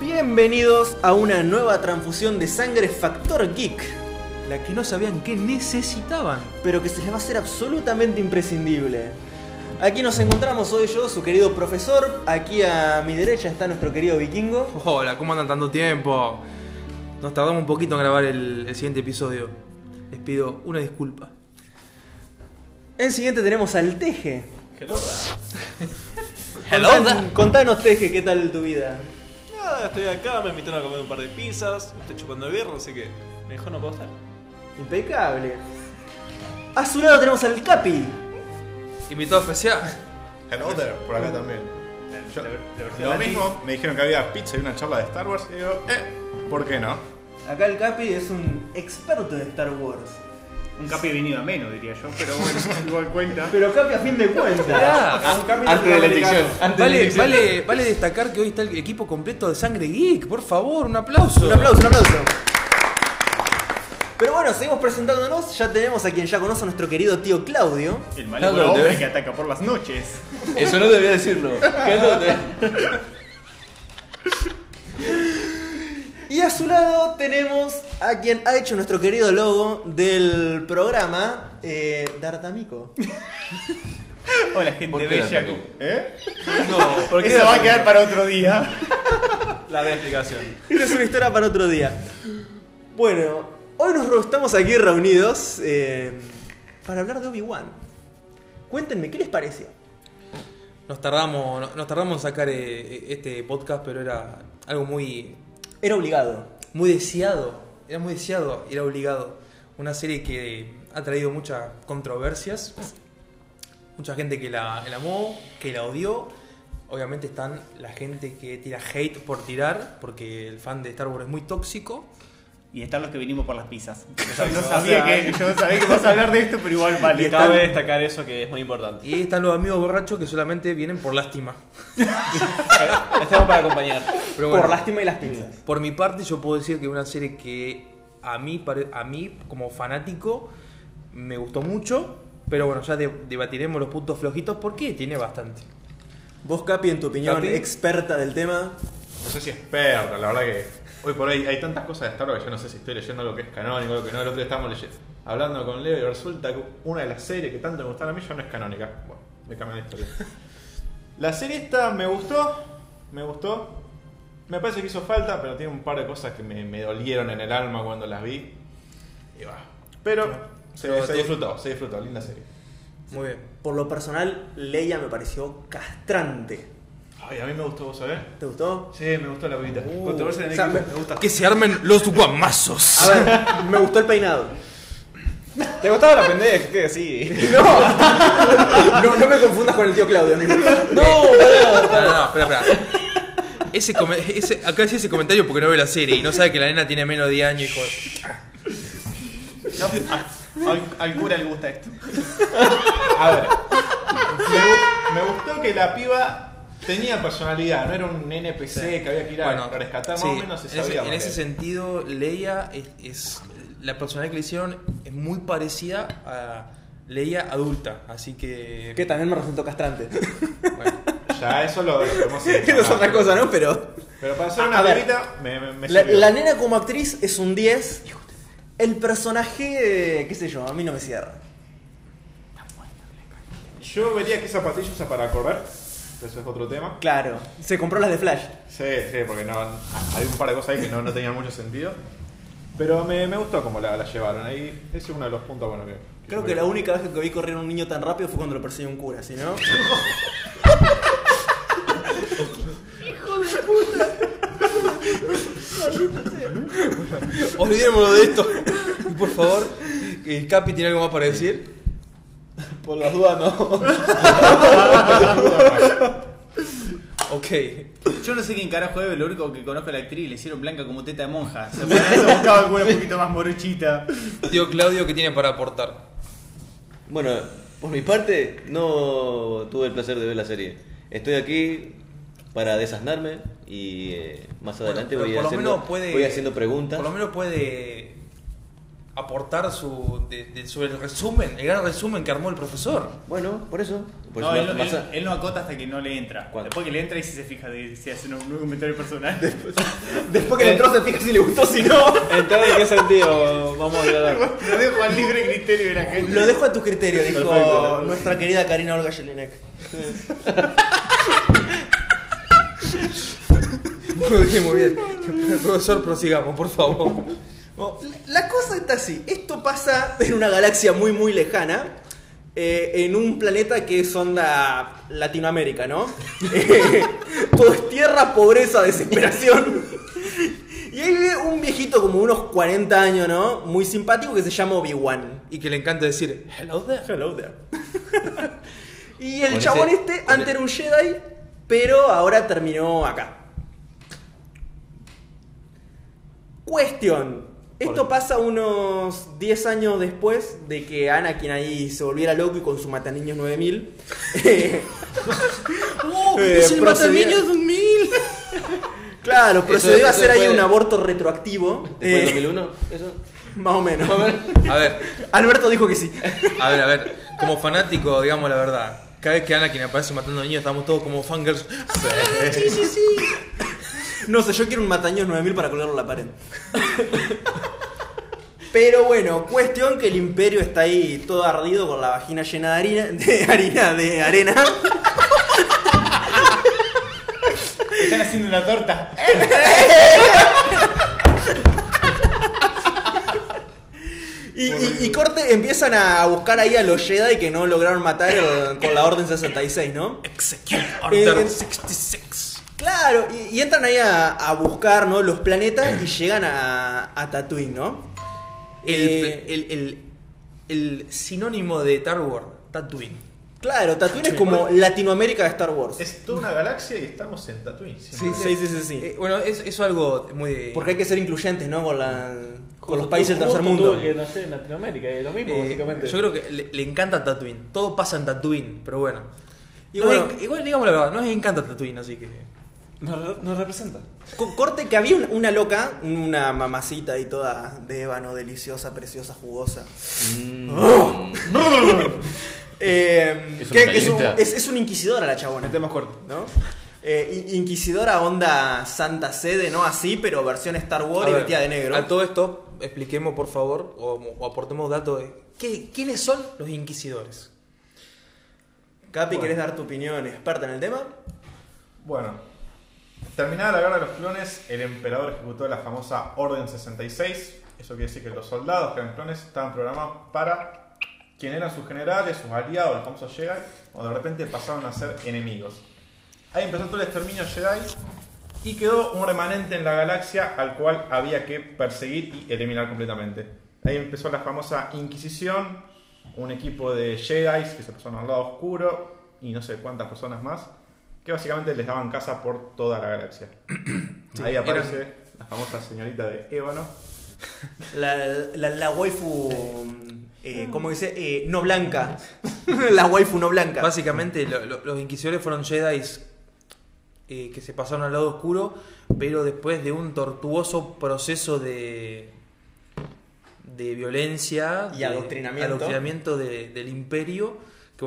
Bienvenidos a una nueva transfusión de sangre Factor Geek, La que no sabían que necesitaban. pero que se les va a hacer absolutamente imprescindible. Aquí nos encontramos hoy yo, su querido profesor. Aquí a mi derecha está nuestro querido vikingo. Hola, ¿cómo andan tanto tiempo? Nos tardamos un poquito en grabar el, el siguiente episodio. Les pido una disculpa. En siguiente tenemos al Teje. Hello. Contan- Contanos, Teje, ¿qué tal tu vida? Nada, estoy acá, me invitaron a comer un par de pizzas, estoy chupando el birro, así que mejor no puedo estar. Impecable. A su lado tenemos al Capi. Invitado especial. Hello there, por acá también. Yo- lo mismo, me dijeron que había pizza y una charla de Star Wars y digo, eh, ¿por qué no? Acá el Capi es un experto de Star Wars. Un capi venido a menos, diría yo, pero bueno, igual cuenta. Pero Capi a fin de cuentas. Antes de la elección. Vale, vale, vale destacar que hoy está el equipo completo de Sangre Geek. Por favor, un aplauso. Un aplauso, un aplauso. Pero bueno, seguimos presentándonos. Ya tenemos a quien ya conoce, a nuestro querido tío Claudio. El hombre there. que ataca por las noches. Eso no debía decirlo. ¿Qué es lo de- Y a su lado tenemos a quien ha hecho nuestro querido logo del programa, eh, D'Artamico. Hola, gente ¿Por qué bella. ¿Eh? No, ¿por qué Eso va a quedar para otro día. La de explicación. Esa es una historia para otro día. Bueno, hoy nos estamos aquí reunidos eh, para hablar de Obi-Wan. Cuéntenme, ¿qué les pareció? Nos tardamos, no- nos tardamos en sacar eh, este podcast, pero era algo muy, Era obligado. muy deseado. Era muy deseado, era obligado. Una serie que ha traído muchas controversias. Mucha gente que la, la amó, que la odió. Obviamente están la gente que tira hate por tirar, porque el fan de Star Wars es muy tóxico. Y están los que vinimos por las pizzas. Yo no sabía que, yo no sabía que vas a hablar de esto, pero igual vale. Cabe destacar eso que es muy importante. Y están los amigos borrachos que solamente vienen por lástima. Estamos para acompañar. Pero bueno, Por lástima y las pizzas. por mi parte yo puedo decir que es una serie que a mí, a mí como fanático me gustó mucho. Pero bueno, ya de- debatiremos los puntos flojitos porque tiene bastante. Vos, Capi, en tu opinión, Capi. experta del tema. No sé si experta, la verdad que hoy por hoy hay tantas cosas de Star Wars que yo no sé si estoy leyendo lo que es canónico, lo que no. El otro día estábamos leyendo, hablando con Leo y resulta que una de las series que tanto me gustaron a mí ya no es canónica. Bueno, me cambian la historia. La serie esta me gustó, me gustó. Me parece que hizo falta, pero tiene un par de cosas que me, me dolieron en el alma cuando las vi. Y va. Pero se, Pero se tú- disfrutó, se disfrutó, linda serie. Muy bien. Por lo personal, Leia me pareció castrante. Ay, a mí me gustó, ¿vos sabés? ¿Te gustó? Sí, me gustó la pibita. El o sea, me- me gusta. Que se armen los guamazos. A ver, me gustó el peinado. ¿Te gustaba la pendeja? Que sí. No, no me confundas con el tío Claudio. amigo. No, no, no, espera, espera. Ese, ese- acá decía ese comentario porque no ve la serie y no sabe que la nena tiene menos de 10 años, hijo No, al, al cura le gusta esto. A ver, me, gu- me gustó que la piba tenía personalidad, no era un NPC que había que ir a rescatar, sí, más o menos se en ese, en sentido, Leia es, es- La personalidad que le hicieron es muy parecida a Leia adulta, así que. Que también me resultó castrante. bueno. Ya eso lo, lo no es otra cosa, ¿no? Pero. Pero para hacer A una ver, pibita me, me, me La, sirvió. la nena como actriz es un 10. El personaje, eh, qué sé yo, a mí no me cierra. Yo vería que esa patilla usa para correr, eso es otro tema. Claro, se compró las de Flash. Sí, sí, porque no, hay un par de cosas ahí que no, no tenían mucho sentido. Pero me, me gustó cómo la, la llevaron ahí. Ese es uno de los puntos buenos que. Creo que la única vez que vi correr a un niño tan rápido fue cuando lo persiguió un cura, ¿sí no? Olvidémonos de esto. Y por favor, el Capi tiene algo más para decir. Por las dudas no. Ok. Yo no sé quién carajo es, lo único que conozco a la actriz le hicieron blanca como teta de monja. Se buscaba alguna un poquito más morochita. Tío Claudio, ¿qué tiene para aportar? Bueno, por mi parte, no tuve el placer de ver la serie. Estoy aquí para desasnarme y eh, más adelante voy, por lo haciendo, menos puede- voy haciendo preguntas. Por lo menos puede aportar su, de- de- sobre el resumen, el gran resumen que armó el profesor. Bueno, por eso. Por No, eso él, no acota hasta que no le entra. ¿Cuándo? Después que le entra y si se fija de si hace un, un comentario personal. Después que le entró se fija si le gustó si no. Entonces, ¿en qué sentido vamos a aclarar? Lo dejo al libre criterio de la gente. Lo dejo a tu criterio, dijo Perfecto. nuestra querida Karina Olga Jelinek. Muy bien, muy bien. Profesor, prosigamos, por favor. Bueno, La cosa está así. Esto pasa en una galaxia muy, muy lejana. eh, en un planeta que es onda Latinoamérica, ¿no? Eh, todo es tierra, pobreza, desesperación. Y ahí vive un viejito como unos 40 años, ¿no? Muy simpático que se llama Obi-Wan. Y que le encanta decir, hello there. Hello there. y el chabón ese- este antes era un Jedi, pero ahora terminó acá. Cuestión. Esto pasa unos 10 años después de que Anakin ahí se volviera loco y con su Mataniños 9000. eh, ¡Oh! ¡Es el procedía- mataniños de un mil! claro, procedió Eso- a hacer ahí un aborto retroactivo. Después eh, 2001, eso. más o menos. A ver, Alberto dijo que sí. a ver, a ver. Como fanático, digamos la verdad. Cada vez que Anakin aparece matando niños, estamos todos como fangirls. Sí, sí, sí. No sé, yo quiero un Mataños 9000 para colgarlo en la pared. Pero bueno, cuestión que el imperio está ahí todo ardido con la vagina llena de harina, de harina, de arena. Están haciendo una torta. Y, y- y corte empiezan a buscar ahí a los Jedi que no lograron matar el- con la Orden 66, ¿no? Execute Order Eh, 66. Claro, y, y entran ahí a, a buscar ¿no? los planetas y llegan a, a Tatooine, ¿no? El, Eh, el, el, el sinónimo de Star Wars, Tatooine. Claro, Tatooine es como Latinoamérica de Star Wars. Es toda una galaxia y estamos en Tatooine. Sí, sí, sí, sí, sí. Eh, bueno, es, es algo muy... Porque hay que ser incluyentes, ¿no? Con, la, con los países del tercer mundo. que en Latinoamérica, es lo mismo, eh, básicamente. yo creo que le, le encanta Tatooine. Todo pasa en Tatooine, pero bueno. Igual digamos la verdad, nos encanta Tatooine, así que... Nos, nos representa. Co- Corte que había una, loca, una mamacita y toda de ébano, deliciosa, preciosa, jugosa. Mm. Eh, Es que- una que es, un- es- es una inquisidora la chabona. Metemos corto. ¿no? Eh, in- inquisidora onda Santa Sede, ¿no? Así, pero versión Star Wars y vestida de negro. A todo esto, expliquemos por favor, o, o aportemos datos de... ¿qué- ¿Quiénes son los inquisidores? Capi, ¿querés dar tu opinión experta en el tema? Bueno, terminada la guerra de los clones, el emperador ejecutó la famosa Orden 66. Eso quiere decir que los soldados que eran clones estaban programados para quien eran sus generales, sus aliados, los famosos Jedi, o de repente pasaron a ser enemigos. Ahí empezó todo el exterminio Jedi y quedó un remanente en la galaxia al cual había que perseguir y eliminar completamente. Ahí empezó la famosa Inquisición, un equipo de Jedi que se pasaron al lado oscuro y no sé cuántas personas más, que básicamente les daban casa por toda la galaxia. Ahí aparece la famosa señorita de Ébano. La, la, la waifu, eh, ¿cómo dice? Eh, no blanca. la waifu no blanca. Básicamente lo- lo- los inquisidores fueron Jedi eh, que se pasaron al lado oscuro, pero después de un tortuoso proceso de de violencia Y de adoctrinamiento. adoctrinamiento de- del imperio,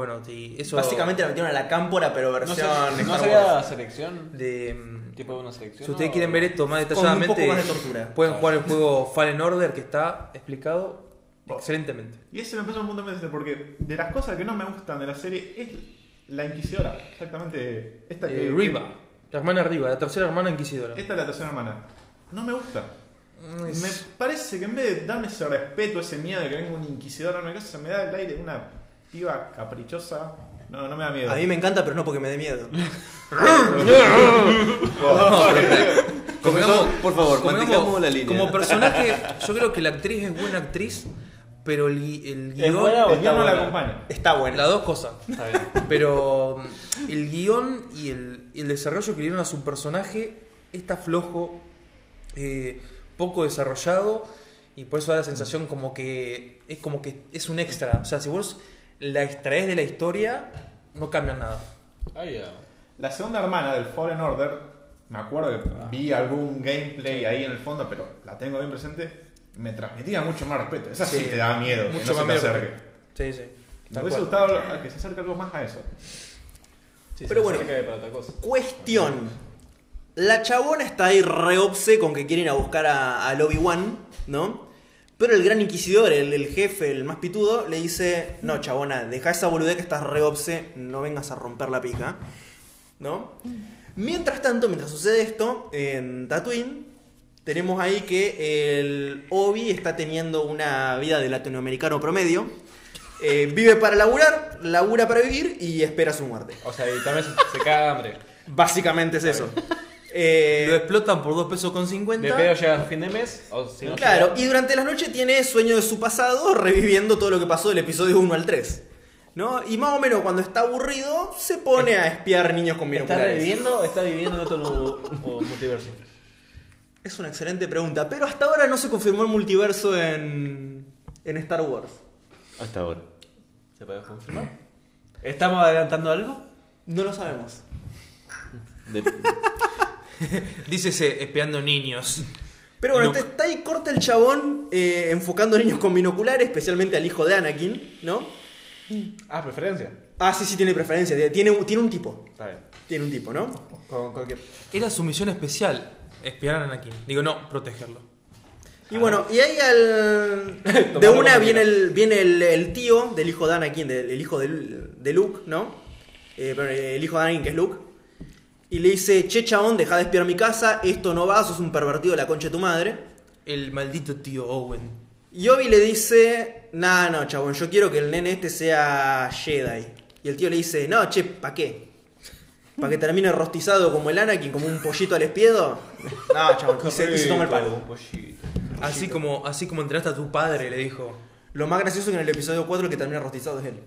que bueno, eso Básicamente la metieron a la cámpora, pero ¿No, versión se- ¿no sería selección? de ¿Tipo de una selección? si ustedes o- quieren ver esto más un detalladamente, poco más de tortura. pueden jugar el juego Fallen Order que está explicado excelentemente. Y ese me pasó un punto de porque de las cosas que no me gustan de la serie es la Inquisidora. Exactamente. Esta que, Eh, Riva, la hermana Riva, la tercera hermana inquisidora. Esta es la tercera hermana. No me gusta. Es- Me parece que en vez de darme ese respeto, ese miedo de que venga un inquisidor a una casa, me da el aire de una piba caprichosa. No, no me da miedo. A mí me encanta, pero no porque me dé miedo. Comenzamos, por favor, mantengamos la línea. como personaje, yo creo que la actriz es buena actriz, pero el, el ¿Es guion. buena o El guion está no la acompaña. Está bueno. Las dos cosas. Está bien. Pero mm, el guion y el, y el desarrollo que le dieron a su personaje está flojo, eh, poco desarrollado, y por eso da la sensación como que es como que es un extra. O sea, si vos la extraes de la historia, no cambia nada. Ah, ya. La segunda hermana del Fallen Order, me acuerdo que vi algún gameplay ahí en el fondo, pero la tengo bien presente. me transmitía mucho más respeto. Esa sí, Sí. te da miedo, que Mucho no se más te acerque. Sí, sí. Me hubiese gustado a que se acerque algo más a eso. Sí, Pero bueno. para cosa. Cuestión. La chabona está ahí re obse con que quieren ir a buscar a, al Obi-Wan, ¿no? Pero el gran inquisidor, el, el jefe, el más pitudo, le dice, no, chabona, deja esa boludez que estás re obse, no vengas a romper la pica, ¿no? Mientras tanto, mientras sucede esto, en Tatooine, tenemos ahí que el Obi está teniendo una vida de latinoamericano promedio. Eh, vive para laburar, labura para vivir y espera su muerte. O sea, y también se, se caga de hambre. Básicamente es eso. Eh, Lo explotan por 2 pesos con 50. De pedo llega a fin de mes. O si no claro, llega- y durante las noches tiene sueño de su pasado, reviviendo todo lo que pasó del episodio 1 al 3. ¿No? Y más o menos cuando está aburrido, se pone a espiar niños con ¿Está binoculares. reviviendo o está viviendo en otro multiverso? Es una excelente pregunta, pero hasta ahora no se confirmó el multiverso en, en Star Wars. Hasta ahora. ¿Se puede confirmar? ¿Estamos adelantando algo? No lo sabemos. De- Dícese, espiando niños. Pero bueno, está ahí corta el chabón eh, enfocando a niños con binoculares, especialmente al hijo de Anakin, ¿no? Ah, preferencia. Ah, sí, sí, tiene preferencia. Tiene, un- tiene un tipo. Está bien. Tiene un tipo, ¿no? Con cualquier. Era su misión especial, espiar a Anakin. Digo, no, protegerlo. Y bueno, y ahí al. De una viene, el, viene el, el tío del hijo de Anakin, del el hijo de, de Luke, ¿no? Eh, el hijo de Anakin, que es Luke. Y le dice: Che, chabón, deja de espiar mi casa, esto no va, sos un pervertido de la concha de tu madre. El maldito tío Owen. Y Obi le dice: Nah, no, chabón, yo quiero que el nene este sea Jedi. Y el tío le dice: No, che, ¿pa' qué? ¿Para que termine rostizado como el Anakin, como un pollito al espiedo? No, chabón, y se, y se toma el palo. Así como, así como entrenaste a tu padre, le dijo. Lo más gracioso es que en el episodio 4 el que termina rostizado es él.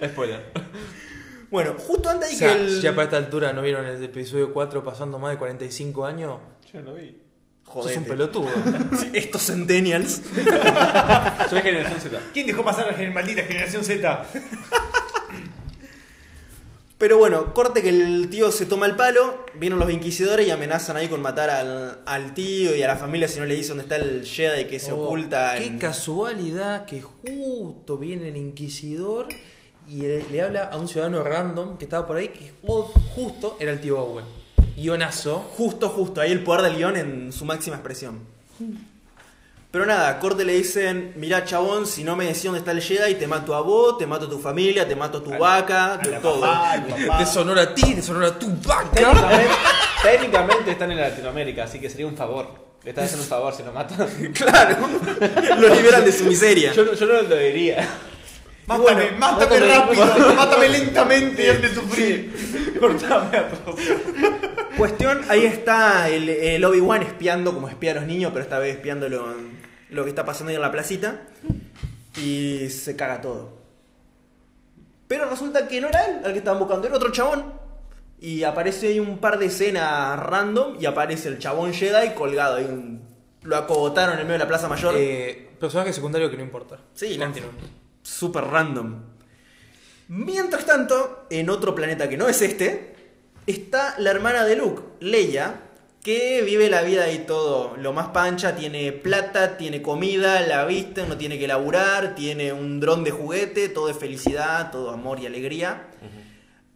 Spoiler. Bueno, justo antes O de sea, que el... ya para esta altura no vieron el episodio 4 pasando más de 45 años. Yo no vi. Sos Jodete. un pelotudo. Estos centennials. Soy generación Z. ¿Quién dejó pasar a la maldita generación Z? Pero bueno, corte que el tío se toma el palo, vienen los inquisidores y amenazan ahí con matar al, al tío y a la familia si no le dice dónde está el Jedi que se Oh, oculta. Qué en- casualidad que justo viene el inquisidor y le, le habla a un ciudadano random que estaba por ahí que ju- justo era el tío Owen. Guionazo. Justo, justo, ahí el poder del guion en su máxima expresión. Pero nada, corte le dicen, mirá chabón, si no me decís dónde está el Jedi, te mato a vos, te mato a tu familia, te mato a tu vaca, A te- la todo. papá, papá. Deshonor a ti, deshonor a tu vaca. Técnicamente, técnicamente están en Latinoamérica, así que sería un favor. Le estás haciendo un favor si lo matan. Claro, lo liberan de su miseria. Yo no lo diría. Mátame, bueno, mátame mátame, rápido, mátame lentamente y hazme sufrir. Cortame a todos. Cuestión, ahí está el, el Obi-Wan espiando como espía a los niños, pero esta vez espiando lo, lo que está pasando ahí en la placita. Y se caga todo. Pero resulta que no era él al que estaban buscando, era otro chabón. Y aparece ahí un par de escenas random y aparece el chabón Jedi colgado ahí. un- lo acogotaron en el medio de la plaza mayor. Eh, personaje secundario que no importa. Sí, no. Super random. Mientras tanto, en otro planeta que no es este, está la hermana de Luke, Leia, que vive la vida ahí todo lo más pancha, tiene plata, tiene comida, la viste, no tiene que laburar, tiene un dron de juguete, todo es felicidad, todo amor y alegría.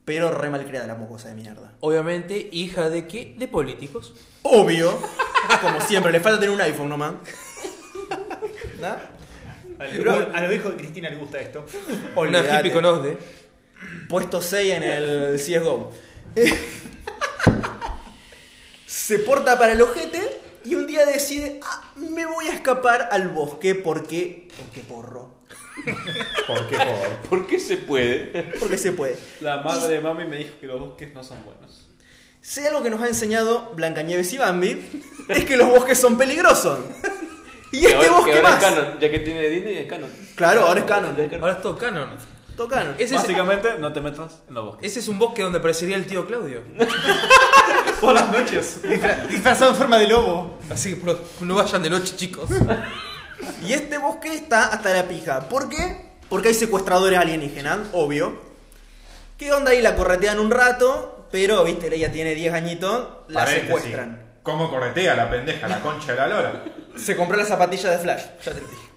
Pero re mal creada la mocosa de mierda. Obviamente, hija de qué? De políticos. Obvio, como siempre, le falta tener un iPhone nomás. ¿No? A los hijos de Cristina le gusta esto. Una hippie con OSDE. Puesto 6 en el CSGO. Se porta para el ojete y un día decide, "Ah, me voy a escapar al bosque porque... Porque porro. ¿Por qué? Por... ¿Por qué se puede? Porque se puede. La madre de mami me dijo que los bosques no son buenos. Si algo que nos ha enseñado Blancanieves y Bambi es que los bosques son peligrosos. Y Que este ahora más. es canon, ya que tiene Disney es canon. Claro, ahora es canon. Ahora es todo canon. Tocan. Ese es, Básicamente, no te metas en los bosques. ese es un bosque donde aparecería el tío Claudio. Por las noches. Disfra- disfrazado en forma de lobo. Así que por- no vayan de noche, chicos. Y este bosque está hasta la pija. ¿Por qué? Porque hay secuestradores alienígenas, obvio. ¿Qué onda ahí? La corretean un rato, pero, viste, ella tiene 10 años, la Paréntesis. secuestran. Cómo corretea la pendeja, la concha de la lora. Se compró la zapatilla de Flash. Ya te dije.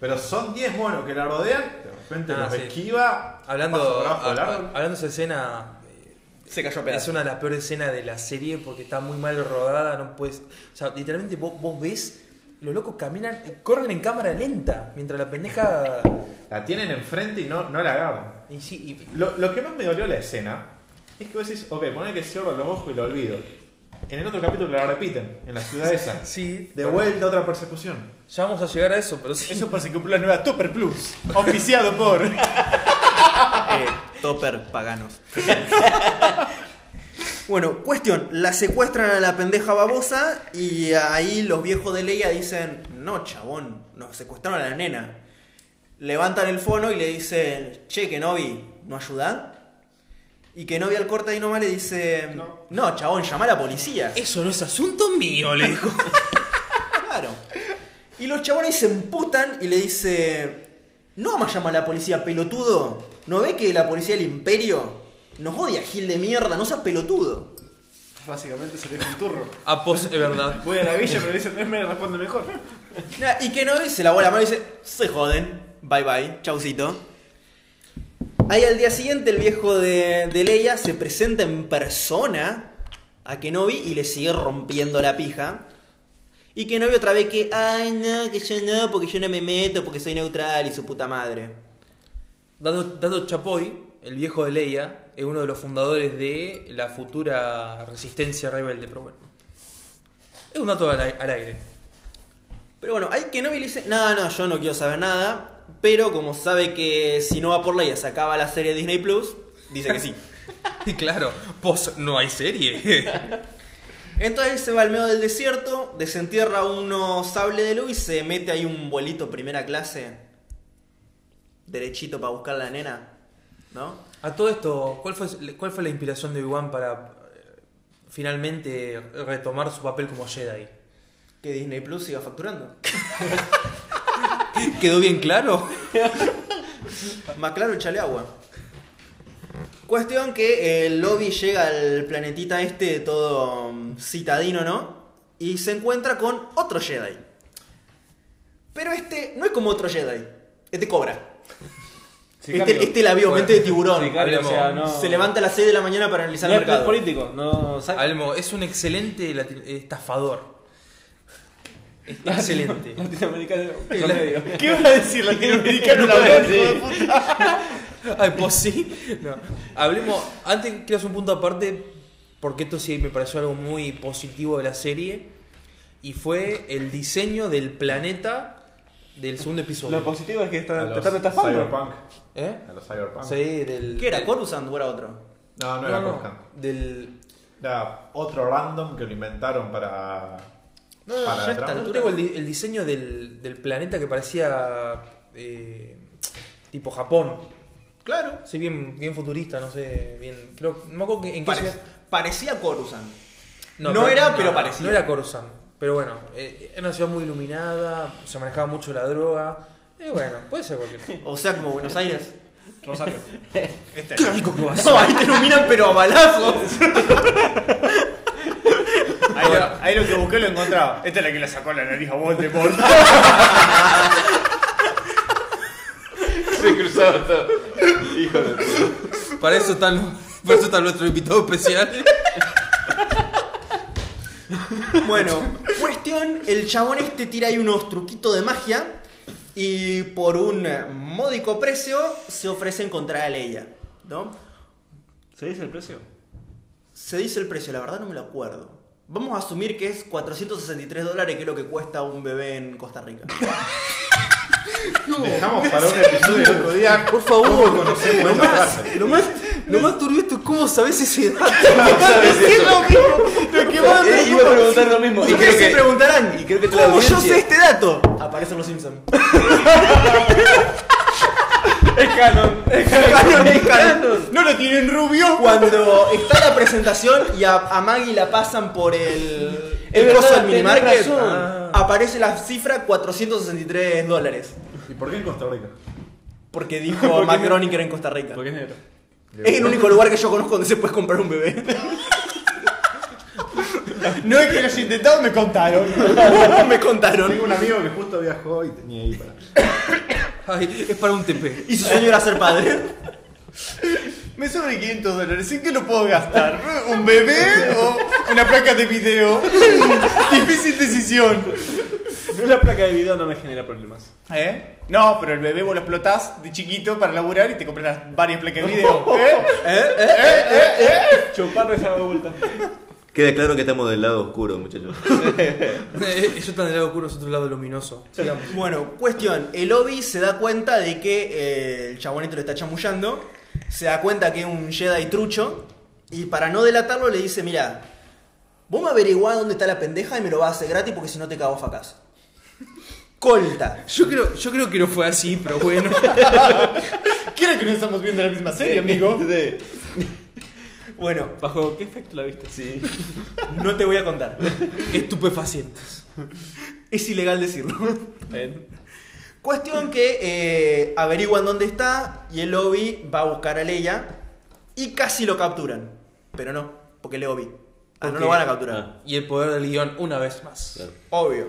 Pero son 10 monos que la rodean, de repente Ah, los sí. esquiva, Hablando, pasa por abajo del a- árbol. hablando de esa escena, Se cayó a es pedazos. una de las peores escenas de la serie porque está muy mal rodada, no puedes... O sea, literalmente vos, vos ves, los locos caminan, corren en cámara lenta, mientras la pendeja... La tienen enfrente y no, no la agarran. Y sí, y- Lo, lo que más me dolió la escena es que vos decís, ok, poné que cierro los ojos y lo olvido. En el otro capítulo la repiten, en la ciudad esa. sí, De vuelta otra persecución. ya vamos a llegar a eso, pero sí. Eso es la nueva Topper Plus. Auspiciado por. Eh, topper paganos. bueno, cuestión. La secuestran a la pendeja babosa y ahí los viejos de Leia dicen, no, chabón, nos secuestraron a la nena. Levantan el fono y le dicen, che, Kenobi, ¿no ayuda? Y Kenobi al corte ahí nomás le dice, no, chabón, llama a la policía. Eso no es asunto mío, le dijo. Claro. Y los chabones se emputan y le dice, no vamos a llamar a la policía, pelotudo. ¿No ve que la policía del imperio nos odia, gil de mierda? No seas pelotudo. Básicamente se le dijo un turro. Ah, pos, es verdad. Voy a la villa, pero dice, me responde mejor. Nah, Y que no se lavó la mano y dice, se joden, bye bye, chaucito. Ahí al día siguiente el viejo de, de Leia se presenta en persona a Kenobi y le sigue rompiendo la pija. Y Kenobi otra vez que, ay no, que yo no, porque yo no me meto, porque soy neutral y su puta madre. Dado, Dado Chapoy, el viejo de Leia, es uno de los fundadores de la futura resistencia rebelde, pero bueno. Es un dato al, ai- al aire. Pero bueno, ahí Kenobi le dice, no, no, yo no quiero saber nada. Pero como sabe que si no va por Leia se acaba la serie de Disney Plus, dice que sí. Y claro, pos, no hay serie. Entonces se va al medio del desierto, desentierra unos sable de luz y se mete ahí un vuelito primera clase. Derechito para buscar a la nena. ¿No? A todo esto, ¿cuál fue, cuál fue la inspiración de Obi-Wan para eh, finalmente retomar su papel como Jedi? Que Disney Plus siga facturando. ¿Quedó bien claro? Más claro, echale agua. Cuestión que el lobby llega al planetita este todo mm, citadino, ¿no? Y se encuentra con otro Jedi. Pero este no es como otro Jedi. Este cobra. Sí, este, este la vio, mente de tiburón. Sí, cambio, o sea, no- Se levanta a las 6 de la mañana para analizar No el no es mercado. político, no. Almo, es un excelente estafador. Excelente. Latinoamericano La- promedio. ¿Qué vas a decir latinoamericano la? Ay, pues sí. No. Hablemos. Antes quiero hacer un punto aparte, porque esto sí me pareció algo muy positivo de la serie. Y fue el diseño del planeta del segundo episodio. Lo positivo es que A está, te están estafando. Cyberpunk. ¿Eh? A los Cyberpunk. Sí, del. ¿Qué era? ¿Coruscant o era otro? No, no, No, era no, Coruscant. Del. Era otro random que lo inventaron para. No, no, para ya está. No tengo el, di- el diseño del, del planeta que parecía. eh, tipo Japón. Claro. Sí, bien, bien futurista, no sé. Bien. Creo, no me acuerdo que- en qué ciudad- parecía Coruscant. No era, pero parecía. No era Coruscant. Pero bueno, eh, era una ciudad muy iluminada, se manejaba mucho la droga. Y bueno, puede ser cualquier cosa. O sea, como Buenos Aires. Rosario. ¡Qué rico que va a ser! No, ahí te iluminan pero a balazos. Ahí, lo, ahí lo que busqué lo encontraba. Esta es la que le sacó la nariz a Voldemort. Se cruzaba todo. Hijo de puta. Para eso está, para eso está nuestro invitado especial. Bueno, cuestión, el chabón este tira ahí unos truquitos de magia y por un módico precio se ofrece encontrar a Leia, ¿no? ¿Se dice el precio? Se dice el precio, la verdad no me lo acuerdo. Vamos a asumir que es 463 dólares, que es lo que cuesta un bebé en Costa Rica. Dejamos para un episodio el otro día. Por favor, ¿Cómo conocemos lo más, lo más, lo más turbio es cómo sabes ese dato. Es lo mismo, lo que más me Eh, iba a preguntar lo mismo. Y Ustedes creo se que, preguntarán, y creo que la ¿cómo yo sé este dato? Aparecen los Simpsons. Es canon. Es Canon, es canon. ¿No lo tienen rubio? Cuando está la presentación y a, a Maggie la pasan por el, el verdad, coso del minimarket, ah, aparece la cifra 463 dólares. ¿Y por qué en Costa Rica? Porque dijo Macron que era en Costa Rica. Porque es negro. Es el único lugar que yo conozco donde se puede comprar un bebé. No es que lo haya intentado, me contaron. me contaron. Tengo un amigo que justo viajó y tenía ahí para. Ay, es para un TP. Y su sueño era ser padre. Me sobran 500 dólares. ¿En qué lo puedo gastar? ¿Un bebé o una placa de video? Difícil decisión. La placa de video no me genera problemas. ¿Eh? No, pero el bebé vos lo explotás de chiquito para laburar y te compras varias placas de video. ¿Eh? Chuparlo y se da vuelta. Queda claro que estamos del lado oscuro, muchachos. Eh, Ellos están del lado oscuro, nosotros del lado luminoso. Sigamos. Bueno, cuestión. El Obi se da cuenta de que eh, el chabonito le está chamullando. Se da cuenta que es un Jedi trucho. Y para no delatarlo le dice, mira, vos me averiguás dónde está la pendeja y me lo vas a hacer gratis porque si no te cago facas. Colta. Yo creo, yo creo que no fue así, pero bueno. Creo que no estamos viendo la misma serie, amigo. Bueno, ¿Bajo qué efecto la viste? sí. No te voy a contar. Estupefacientes. Es ilegal decirlo. Ven. Cuestión que eh, averiguan dónde está y el Obi va a buscar a Leia y casi lo capturan. Pero no, porque el Obi. Ah, no lo van a capturar. Y el poder del guion una vez más. Claro. Obvio.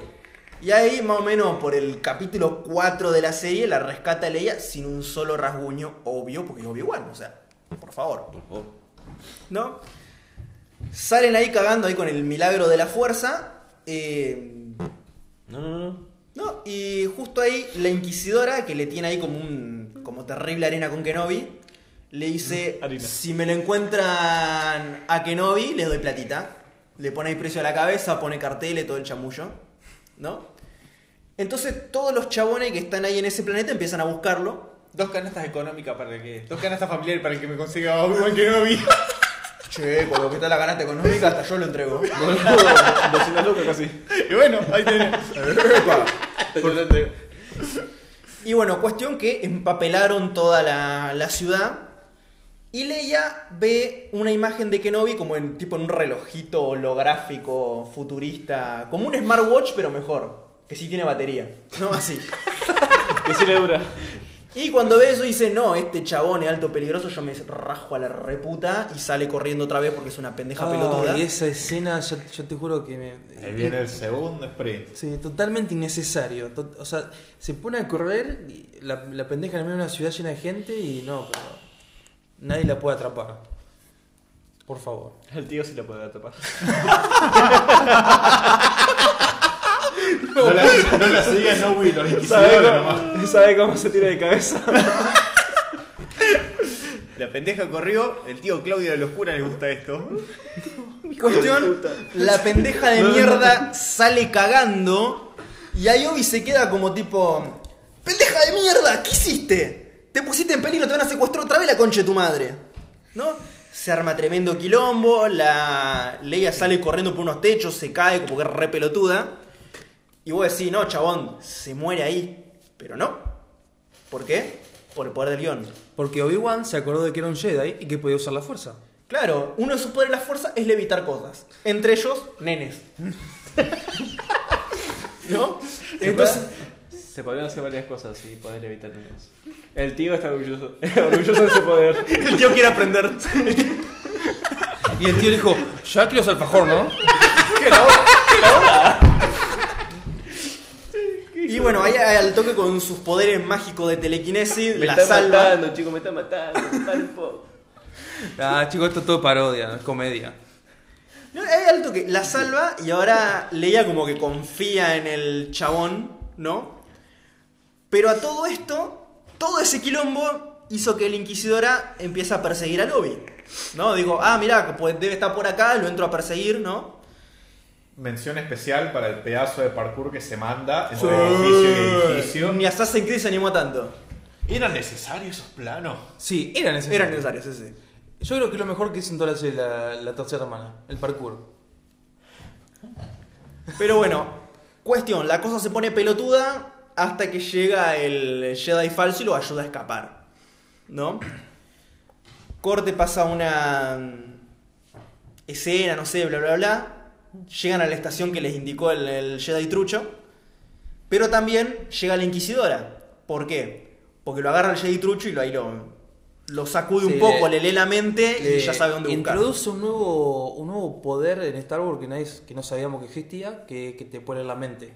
Y ahí, más o menos, por el capítulo 4 de la serie, la rescata a Leia sin un solo rasguño, obvio, porque es Obi-Wan, o sea, por favor. Por favor. ¿No? Salen ahí cagando ahí con el milagro de la fuerza. eh, No, no, no. ¿no? Y justo ahí la inquisidora, que le tiene ahí como un como terrible arena con Kenobi, le dice, si me lo encuentran a Kenobi, le doy platita. Le pone ahí precio a la cabeza, pone carteles, todo el chamullo. ¿No? Entonces todos los chabones que están ahí en ese planeta empiezan a buscarlo. Dos canastas económicas para el que. Dos canastas familiares para el que me consiga Obi-Wan Kenobi. Che, con lo que está la ganata económica, hasta yo lo entrego. 200 lucas casi. Y bueno, ahí tenés. Y bueno, cuestión que empapelaron toda la, la ciudad. Y Leia ve una imagen de Kenobi como en tipo en un relojito holográfico futurista, como un smartwatch pero mejor, que sí tiene batería, no así. Que sí le dura. Y cuando ve eso dice, no, este chabón es alto peligroso, yo me rajo a la reputa y sale corriendo otra vez porque es una pendeja pelotuda. y esa escena, yo, yo te juro que me. Ahí viene el segundo sprint. Sí, totalmente innecesario. To- O sea, se pone a correr, y la, la pendeja en medio de una ciudad llena de gente y no, pero nadie la puede atrapar. Por favor. El tío sí la puede atrapar. No la, no la sigas, no, Will, los ¿Sabe cómo, ¿Sabe cómo se tira de cabeza? La pendeja corrió, el tío Claudio de la Oscura le gusta esto. Cuestión, la pendeja de mierda sale cagando y ahí Obi se queda como tipo, pendeja de mierda, ¿qué hiciste? Te pusiste en peligro, te van a secuestrar otra vez la concha de tu madre. ¿No? Se arma tremendo quilombo, la Leia sale corriendo por unos techos, se cae como que es re pelotuda. Y vos decís, no, chabón, se muere ahí. Pero no. ¿Por qué? Por el poder del guion. Porque Obi-Wan se acordó de que era un Jedi y que podía usar la fuerza. Claro, uno de sus poderes de la fuerza es levitar cosas. Entre ellos, nenes. ¿No? Entonces, Se podrían hacer varias cosas y poder evitar niños. El tío está orgulloso, orgulloso de ese poder. el tío quiere aprender. Y el tío dijo, ya quiero ser alfajor, ¿no? Y bueno, ahí al toque con sus poderes mágicos de telequinesis, Me la está salva. matando, chicos, me está matando. Poco. Ah, chicos, esto es todo parodia, es comedia. No, ahí al toque, la salva y ahora Leia como que confía en el chabón, ¿no? Pero a todo esto, todo ese quilombo hizo que la inquisidora empiece a perseguir a Lobby. ¿No? Digo, ah, mirá, pues debe estar por acá, lo entro a perseguir, ¿no? Mención especial para el pedazo de parkour que se manda entre edificio y edificio. Ni Assassin's Creed se animó tanto. ¿Eran necesarios esos planos? Sí, era necesario. Era necesario, sí, sí. Yo creo que es lo mejor que hizo en toda la serie la, la tercera hermana, el parkour. Pero bueno, cuestión, la cosa se pone pelotuda hasta que llega el Jedi falso y lo ayuda a escapar. ¿No? Corte pasa una mm, escena, no sé, bla bla bla. Llegan a la estación que les indicó el, el Jedi trucho. Pero también llega la Inquisidora. ¿Por qué? Porque lo agarra el Jedi trucho y lo, ahí lo, lo sacude Sí, un poco, le- le lee la mente y ya sabe dónde buscar. Introduce un nuevo, un nuevo poder en Star Wars que, nadie, que no sabíamos que existía, que, que te pone en la mente.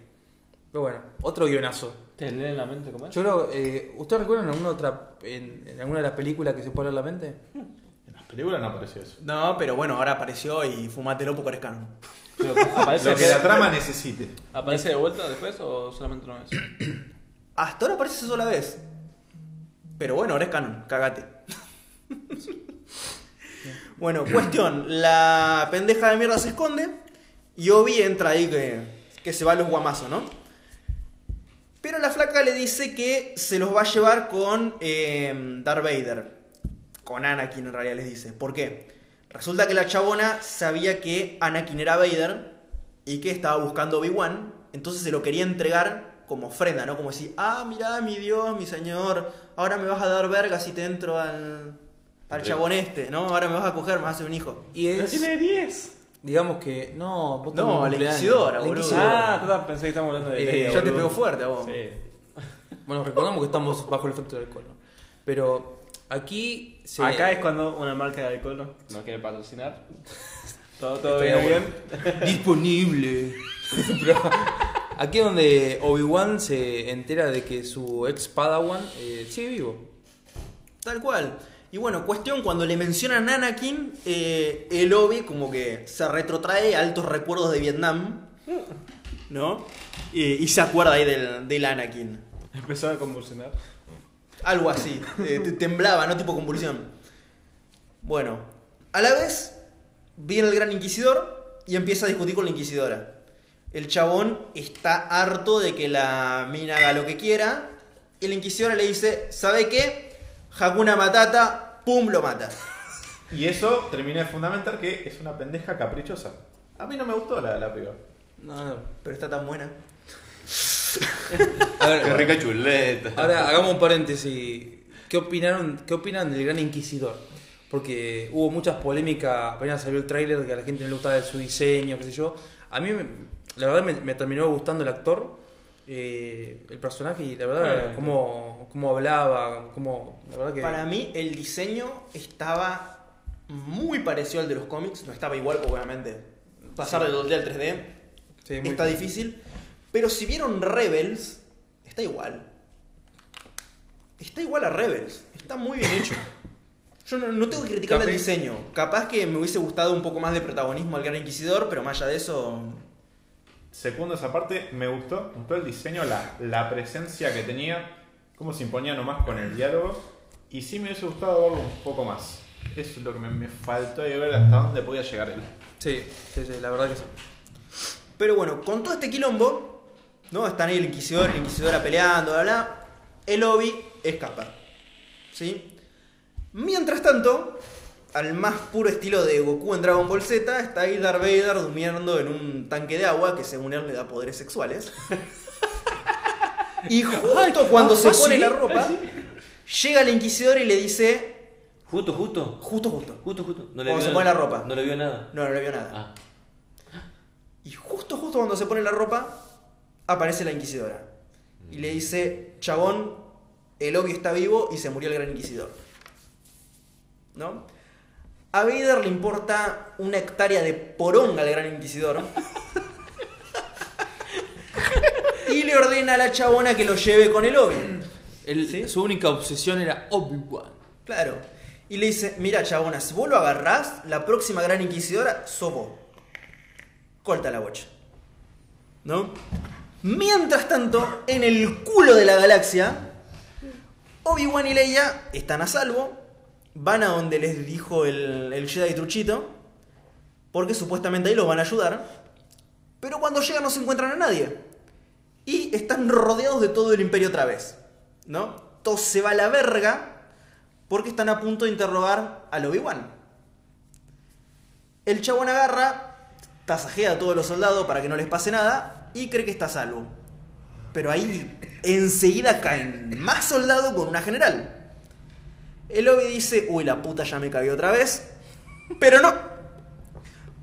Pero bueno, otro guionazo. ¿Te leen la mente cómo es? Yo creo, eh, ¿ustedes recuerdan alguna otra, en, en alguna de las películas que se pone en la mente? En las películas no apareció eso. No, pero bueno, ahora apareció y fumatelo porque eres canon. Pero, ¿Aparece, Lo que la trama necesite. ¿Aparece de vuelta después o solamente una vez? Hasta ahora aparece sola vez. Pero bueno, ahora es canon, cagate. bueno, cuestión. La pendeja de mierda se esconde y Obi entra ahí que, que se va a los guamazos, ¿no? Pero la flaca le dice que se los va a llevar con eh, Darth Vader. Con Anakin en realidad les dice. ¿Por qué? Resulta que la chabona sabía que Anakin era Vader y que estaba buscando a Obi-Wan. Entonces se lo quería entregar como ofrenda, ¿no? Como decir, ah, mirá, mi Dios, mi señor, ahora me vas a dar verga si te entro al, al chabón este, ¿no? Ahora me vas a coger, me vas a hacer un hijo. Y es, 10! digamos que, no, vos No, la. Inquisidora, boludo. Inquisidora. Ah, total, pensé que estábamos hablando de Eh, ya te pegó fuerte a vos. Sí. Bueno, recordamos que estamos bajo el efecto del alcohol, ¿no? Pero aquí Acá es cuando una marca de alcohol no- no quiere patrocinar. Todo, todo bien. Disponible. Pero aquí es donde Obi-Wan se entera de que su ex Padawan eh, sigue vivo. Tal cual. Y bueno, cuestión, cuando le mencionan a Anakin, eh, el Obi como que se retrotrae a altos recuerdos de Vietnam, ¿no? Y, y se acuerda ahí del, del Anakin. Empezó a convulsionar. Algo así. eh, te- temblaba, ¿no? Tipo convulsión. Bueno, a la vez viene el Gran Inquisidor y empieza a discutir con la Inquisidora. El chabón está harto de que la mina haga lo que quiera. Y la Inquisidora le dice, ¿sabe qué? Hakuna Matata, pum, lo mata. Y eso termina de fundamentar que es una pendeja caprichosa. A mí no me gustó la, la piba. No, no. Pero está tan buena. A ver, Qué rica chuleta. Ahora hagamos un paréntesis. ¿Qué opinaron, qué opinan del Gran Inquisidor? Porque hubo muchas polémicas, apenas salió el tráiler que a la gente no le gustaba de su diseño, qué sé yo. A mí, la verdad, me, me terminó gustando el actor, eh, el personaje y la verdad, cómo, cómo hablaba, cómo... La verdad que... Para mí el diseño estaba muy parecido al de los cómics. No estaba igual, porque obviamente pasar del 2D al 3D Sí, muy- está difícil. Pero si vieron Rebels, está igual. Está igual a Rebels. Está muy bien hecho. Yo no, no tengo que criticar el diseño. Capaz que me hubiese gustado un poco más de protagonismo al Gran Inquisidor, pero más allá de eso. Segundo esa parte, me gustó, me gustó el diseño, la, la presencia que tenía, cómo se imponía nomás con el diálogo. Y sí me hubiese gustado verlo un poco más. Eso es lo que me, me faltó de ver hasta dónde podía llegar él. Sí, sí, sí, la verdad que sí. Pero bueno, con todo este quilombo, ¿no? Están ahí el Inquisidor y la Inquisidora peleando, bla, bla. El Obi escapa. ¿Sí? Mientras tanto, al más puro estilo de Goku en Dragon Ball Z, está ahí Darth Vader durmiendo en un tanque de agua que según él le da poderes sexuales. Y justo cuando se pone la ropa, llega el Inquisidor y le dice, Justo, justo. justo, justo. Justo, justo. No Cuando se vio pone nada. la ropa. No le vio nada. No, no le vio nada. Ah. Y justo, justo cuando se pone la ropa, aparece la Inquisidora. Y le dice, chabón, el Obi está vivo y se murió el Gran Inquisidor. ¿No? A Vader le importa una hectárea de poronga al Gran Inquisidor. y le ordena a la chabona que lo lleve con el ¿Sí? Su única obsesión era Obi-Wan. Claro. Y le dice, mira chabona, si vos lo agarrás, la próxima Gran Inquisidora sos vos. Corta la bocha. ¿No? Mientras tanto, en el culo de la galaxia, Obi-Wan y Leia están a salvo. Van a donde les dijo el, Jedi Truchito. Porque supuestamente ahí los van a ayudar. Pero cuando llegan no se encuentran a nadie. Y están rodeados de todo el imperio otra vez. ¿No? Todo se va a la verga. Porque están a punto de interrogar al Obi-Wan. El chabón agarra, tasajea a todos los soldados para que no les pase nada y cree que está a salvo. Pero ahí enseguida caen más soldados con una general. El Obi dice, uy, la puta ya me cagué otra vez. Pero no.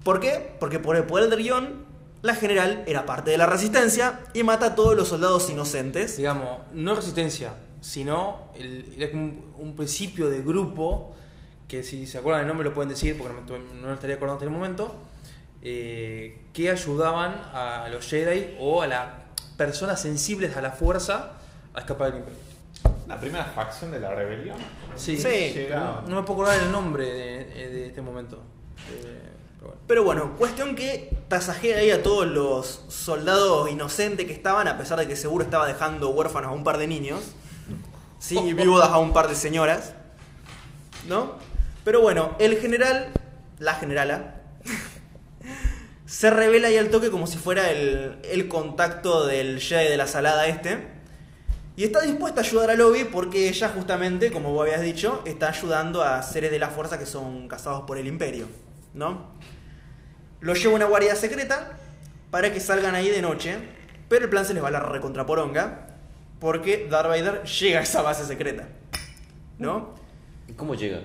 ¿Por qué? Porque por el poder del guion, la general era parte de la resistencia y mata a todos los soldados inocentes. Digamos, no resistencia, sino el- un, principio de grupo, que si se acuerdan el nombre lo pueden decir, porque no, no lo estaría acordando en el momento, eh, que ayudaban a los Jedi o a las personas sensibles a la fuerza a escapar del imperio. La primera facción de la rebelión. Sí, Sí. No me puedo acordar el nombre de, de este momento. Eh, pero bueno. Pero bueno, cuestión que tasajea ahí a todos los soldados inocentes que estaban, a pesar de que seguro estaba dejando huérfanos a un par de niños. Sí, y viudas a un par de señoras. ¿No? Pero bueno, el general, la generala, se revela ahí al toque como si fuera el, el contacto del Jedi de la salada este. Y está dispuesta a ayudar a Lobby porque ella justamente, como vos habías dicho, está ayudando a seres de la fuerza que son cazados por el imperio. ¿No? Lo lleva a una guardia secreta para que salgan ahí de noche. Pero el plan se les va a la recontraporonga. Porque Darth Vader llega a esa base secreta. ¿No? ¿Y ¿Cómo llega?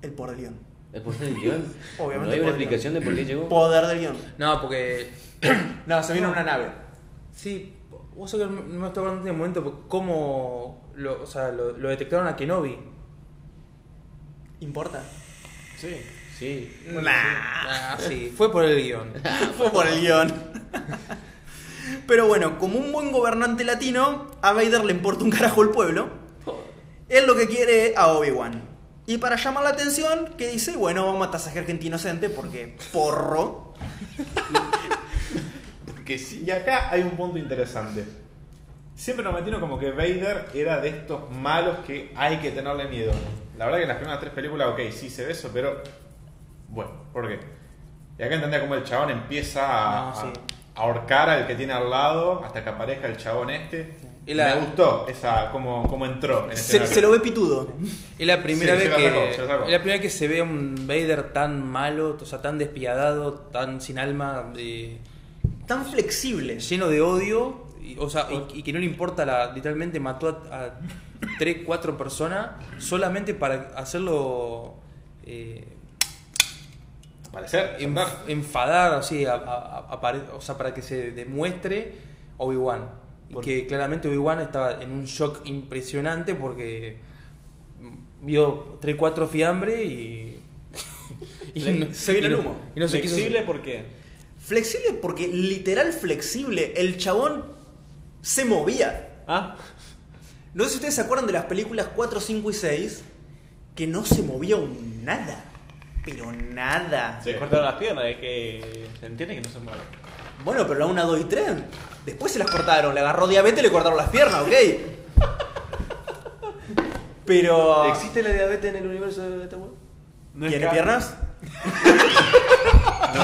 El del guion. ¿Es por el guion? Obviamente ¿No hay una el explicación de por qué llegó? Poder del guion. No, porque No, se en una nave. Sí, vos sabés que no me estoy hablando en este momento porque cómo lo, o sea, lo, lo detectaron a Kenobi. ¿Importa? Sí. Sí. Sí, fue por el guion. Fue por el guion. Pero bueno, como un buen gobernante latino, a Vader le importa un carajo el pueblo. Él lo que quiere es a Obi-Wan. Y para llamar la atención, que dice, bueno, vamos a tasajear gente inocente porque porro. Porque sí, y acá hay un punto interesante. Siempre nos metieron como que Vader era de estos malos que hay que tenerle miedo. La verdad que en las primeras tres películas, ok, sí se ve eso, pero. Bueno, ¿por qué? Y acá entendía como el chabón empieza a, No, sí. a ahorcar al que tiene al lado hasta que aparezca el chabón este. Y la- Me gustó esa, cómo, cómo entró en Se, lo ve pitudo. Es la primera Sí, vez que sacó, es la primera vez que se ve a un Vader tan malo, o sea, tan despiadado, tan sin alma, de- Tan flexible. lleno de odio, y, o sea, y, y que no le importa la literalmente mató a, a tres, cuatro personas solamente para hacerlo eh, Parecer, enf- enfadar, así, a- a- a- apare- o sea, para que se demuestre Obi-Wan. Y ¿Por que claramente Obi-Wan estaba en un shock impresionante porque vio 3-4 fiambre y. y Le- se vino el no- humo. Y no se Flexible, ¿por qué? Flexible porque literal flexible. El chabón se movía. Ah, No sé si ustedes se acuerdan de las películas 4, 5 y 6, que no se movía un nada. Pero nada. se cortaron las piernas, es que se entiende que no se mueve. Bueno, pero la 1, 2 y 3. Después se las cortaron. Le agarró diabetes y le cortaron las piernas, ok. Pero. ¿Existe la diabetes en el universo de Star Wars? No es ¿Tiene piernas?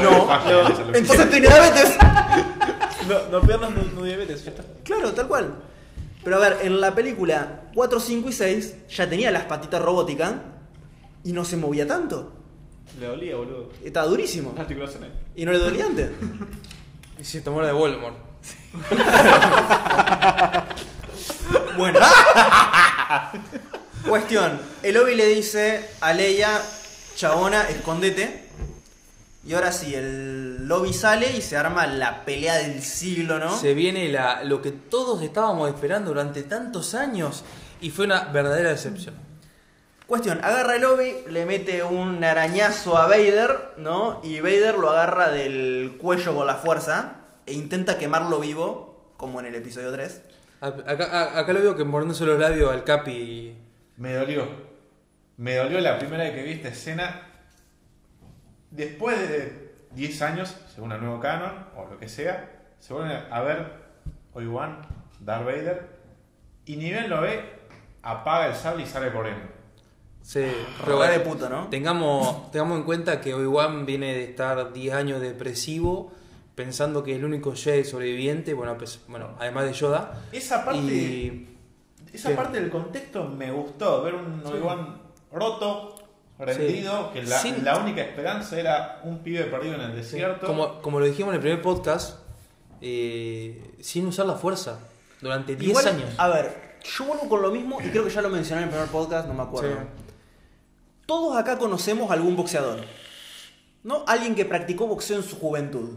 No. Entonces tiene diabetes. No, no piernas, no, no diabetes, ya está. Claro, tal cual. Pero a ver, en la película 4, 5 y 6 ya tenía las patitas robóticas y no se movía tanto. Le dolía, boludo. Estaba durísimo. Las articulaciones. Y no le dolía antes. Y se tomó la de Voldemort. Bueno. Cuestión. El Obi le dice a Leia, chabona, escondete. Y ahora sí, el lobby sale y se arma la pelea del siglo, ¿no? Se viene la, lo que todos estábamos esperando durante tantos años y fue una verdadera decepción. Cuestión, agarra el Obi, le mete un arañazo a Vader, ¿no? Y Vader lo agarra del cuello con la fuerza e intenta quemarlo vivo, como en el episodio 3. A- Acá, lo veo que mordiéndose los labios al Capi. Me dolió. Me dolió la primera vez que vi esta escena. Después de 10 años, según el nuevo canon, o lo que sea, se vuelven a ver Obi-Wan, Darth Vader, y ni bien lo ve, apaga el sable y sale corriendo. Sí, Re de puto, ¿no? Tengamos, tengamos en cuenta que Obi-Wan viene de estar 10 años depresivo, pensando que es el único Jedi sobreviviente, bueno, pues, bueno además de Yoda. Esa parte, Y esa parte del contexto me gustó, ver un Obi-Wan roto, rendido, que la, Sin- la única esperanza era un pibe perdido en el desierto. como, como lo dijimos en el primer podcast, eh, sin usar la fuerza, durante 10 Igual, años. A ver, yo vuelvo con lo mismo y creo que ya lo mencioné en el primer podcast, no me acuerdo. Sí. Todos acá conocemos algún boxeador. ¿No? Alguien que practicó boxeo en su juventud.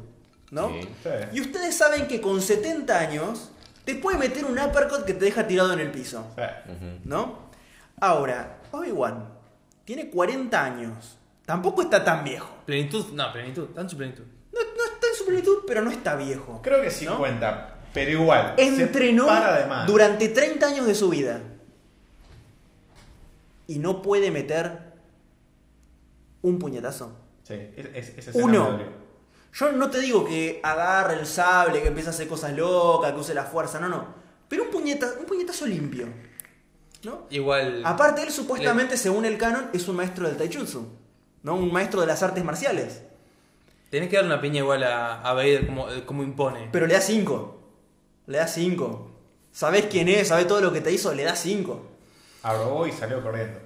¿No? Sí. Sí. Y ustedes saben que con 70 años te puede meter un uppercut que te deja tirado en el piso. Sea, ¿No? Ahora, Obi-Wan tiene 40 años. Tampoco está tan viejo. Plenitud, no, plenitud, está en su plenitud. No, no está en su plenitud, pero no está viejo. creo que 50, pero igual. Entrenó durante 30 años de su vida. Y no puede meter un puñetazo. Sí, es, es, Uno. Yo no te digo que agarre el sable, que empiece a hacer cosas locas, que use la fuerza, no, no. Pero un, puñeta, un puñetazo limpio. ¿No? Igual. Aparte, él supuestamente, según el canon, es un maestro del taijutsu. ¿No? Un maestro de las artes marciales. Tenés que dar una piña igual a, a Vader como, eh, como impone. Pero le da 5. Le da 5. Sabés quién es, sabés todo lo que te hizo, le da 5. Arrobó y salió corriendo.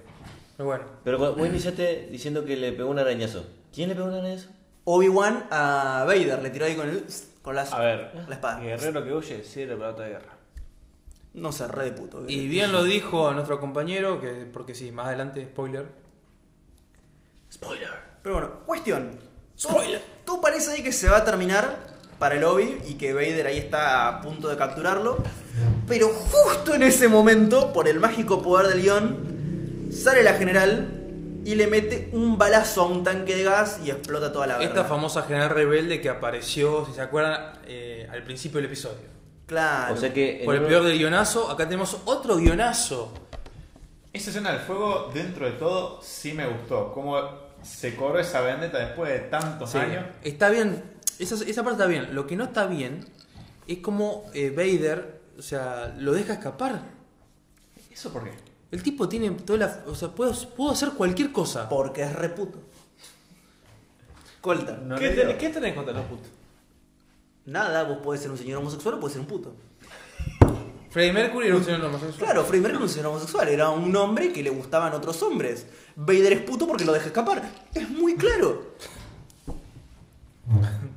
Pero bueno. Pero vos iniciaste diciendo que le pegó un arañazo. ¿Quién le pegó un arañazo? Obi-Wan a Vader le tiró ahí con, el, con las- A ver, la espada. guerrero que huye, sirve para otra guerra. No sé, re de puto. Y bien lo dijo nuestro compañero, que porque sí, más adelante, spoiler. Spoiler. Pero bueno, cuestión. Spoiler. Todo parece ahí que se va a terminar para el Obi y que Vader ahí está a punto de capturarlo. Pero justo en ese momento, por el mágico poder del guion, sale la general y le mete un balazo a un tanque de gas y explota toda la Esta verga. famosa general rebelde que apareció, si se acuerdan, eh, al principio del episodio. Claro. O sea que. Por el uno- peor del guionazo, acá tenemos otro guionazo. Esa escena del fuego, dentro de todo, sí me gustó. Cómo se corrió esa vendetta después de tantos Sí, años. Está bien, esa, esa parte está bien. Lo que no está bien es como eh, Vader, o sea, lo deja escapar. ¿Eso por qué? El tipo tiene toda la. O sea, puedo, puedo hacer cualquier cosa. Porque es reputo. Colta. No ¿Qué, ten-. ¿Qué tenés contra los putos? Nada, vos podés ser un señor homosexual o podés ser un puto. Freddie Mercury era un señor homosexual. Claro, Freddie Mercury era un señor homosexual, era un hombre que le gustaban otros hombres. Vader es puto porque lo deja escapar. Es muy claro.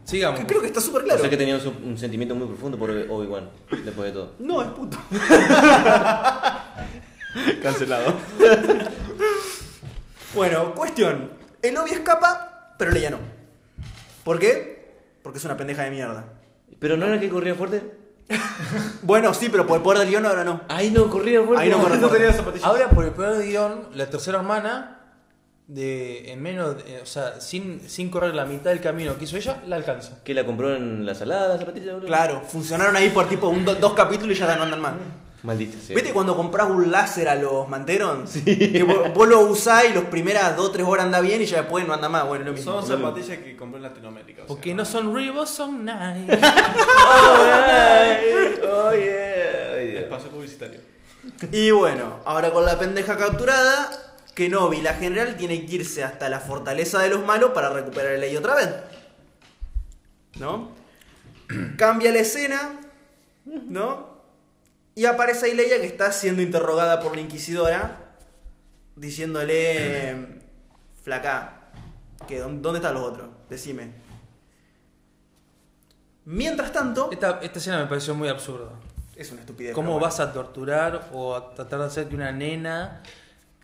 Sigamos. Que creo que está súper O claro. sea que tenía un, un sentimiento muy profundo por Obi-Wan, después de todo. No, es puto. Cancelado. Bueno, cuestión. El Obi escapa, pero Leia no. ¿Por qué? Porque es una pendeja de mierda. ¿Pero no era que corría fuerte? Bueno, sí, pero por el poder del guion ahora no. Ahí no corría fuerte. Ahí no tenía. Ahora, por el peor guion, la tercera hermana, de en menos. de- o sea, sin, sin correr la mitad del camino que hizo ella, la alcanza. ¿Que la compró en la salada, la zapatilla? boludo? Claro, funcionaron ahí por tipo un, do- dos capítulos y ya no andan más. Maldita sea. ¿Viste cuando compras un láser a los Manterons? Que vos, vos lo usás y los primeras 2-3 horas anda bien y ya después no anda más. Bueno, lo mismo. Son zapatillas que compré en Latinoamérica. o Porque sea, no son Reebok, son Nike. Oh, yeah. Dios. Espacio publicitario. Y bueno, ahora con la pendeja capturada, Kenobi, la general, tiene que irse hasta la fortaleza de los malos para recuperar el ley otra vez. ¿No? Cambia la escena, ¿no? Y aparece ahí Leia que está siendo interrogada por la inquisidora, diciéndole, flaca, que ¿dó- ¿dónde están los otros? Decime. Mientras tanto, Esta, esta escena me pareció muy absurda. es una estupidez. ¿Cómo bueno. vas a torturar o a tratar de hacer que una nena,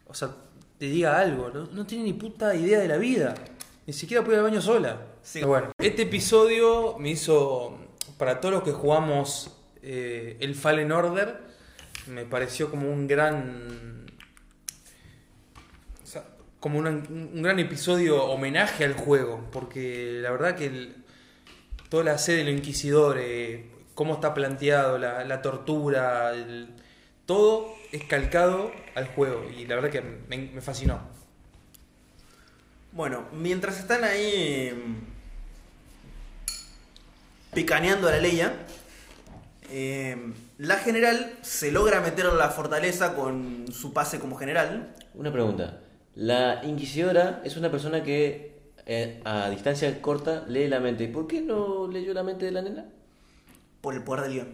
o sea, te diga algo? No, no tiene ni puta idea de la vida. Ni siquiera puede ir al baño sola. Sí. Pero bueno, este episodio me hizo, para todos los que jugamos eh, el Fallen Order, me pareció como un gran... como un gran episodio homenaje al juego, porque la verdad que el- toda la sede de los inquisidores, cómo está planteado, la, tortura, todo es calcado al juego y la verdad que me, me fascinó. Bueno, mientras están ahí mm, picaneando a la Leia, eh, la general se logra meter a la fortaleza con su pase como general. Una pregunta. La inquisidora es una persona que eh, a distancia corta lee la mente. ¿Por qué no leyó la mente de la nena? Por el poder del guion.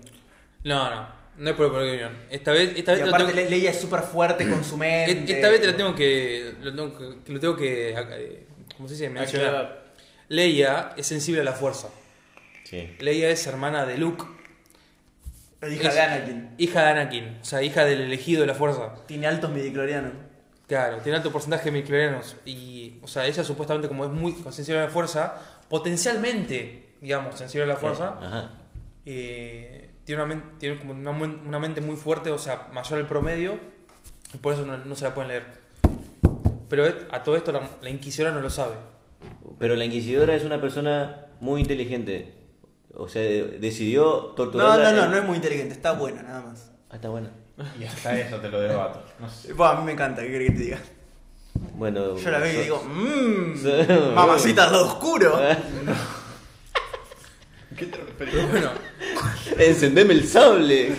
No, no, no es por el por el guion. Esta vez, esta vez, aparte tengo- Leia es súper fuerte con su mente. esta vez te la tengo que, lo tengo que, lo tengo que, eh, ¿cómo se dice? Mencionar. Aclarar. Leia es sensible a la fuerza. Sí. Leia es hermana de Luke, La hija es- de Anakin. hija de Anakin, o sea, hija del elegido de la fuerza. Tiene altos midiclorianos. Claro, tiene alto porcentaje de microorianos. Y, o sea, ella supuestamente, como es muy sensible a la fuerza, potencialmente, digamos, sensible a la fuerza, Ajá. eh, tiene, una, tiene como una, men- una mente muy fuerte, o sea, mayor al promedio, y por eso no, no se la pueden leer. Pero a todo esto la, la Inquisidora no lo sabe. Pero la Inquisidora es una persona muy inteligente. O sea, decidió No, torturarla. no, no, en- no es muy inteligente, está buena nada más. Ah, está buena. Y hasta eso te lo debato. No sé. A mí me encanta, ¿qué querés que te diga? Bueno. Yo la veo y digo, mmm, mamacita al lado oscuro. ¿Qué te referís? Pero bueno, Encendeme el sable.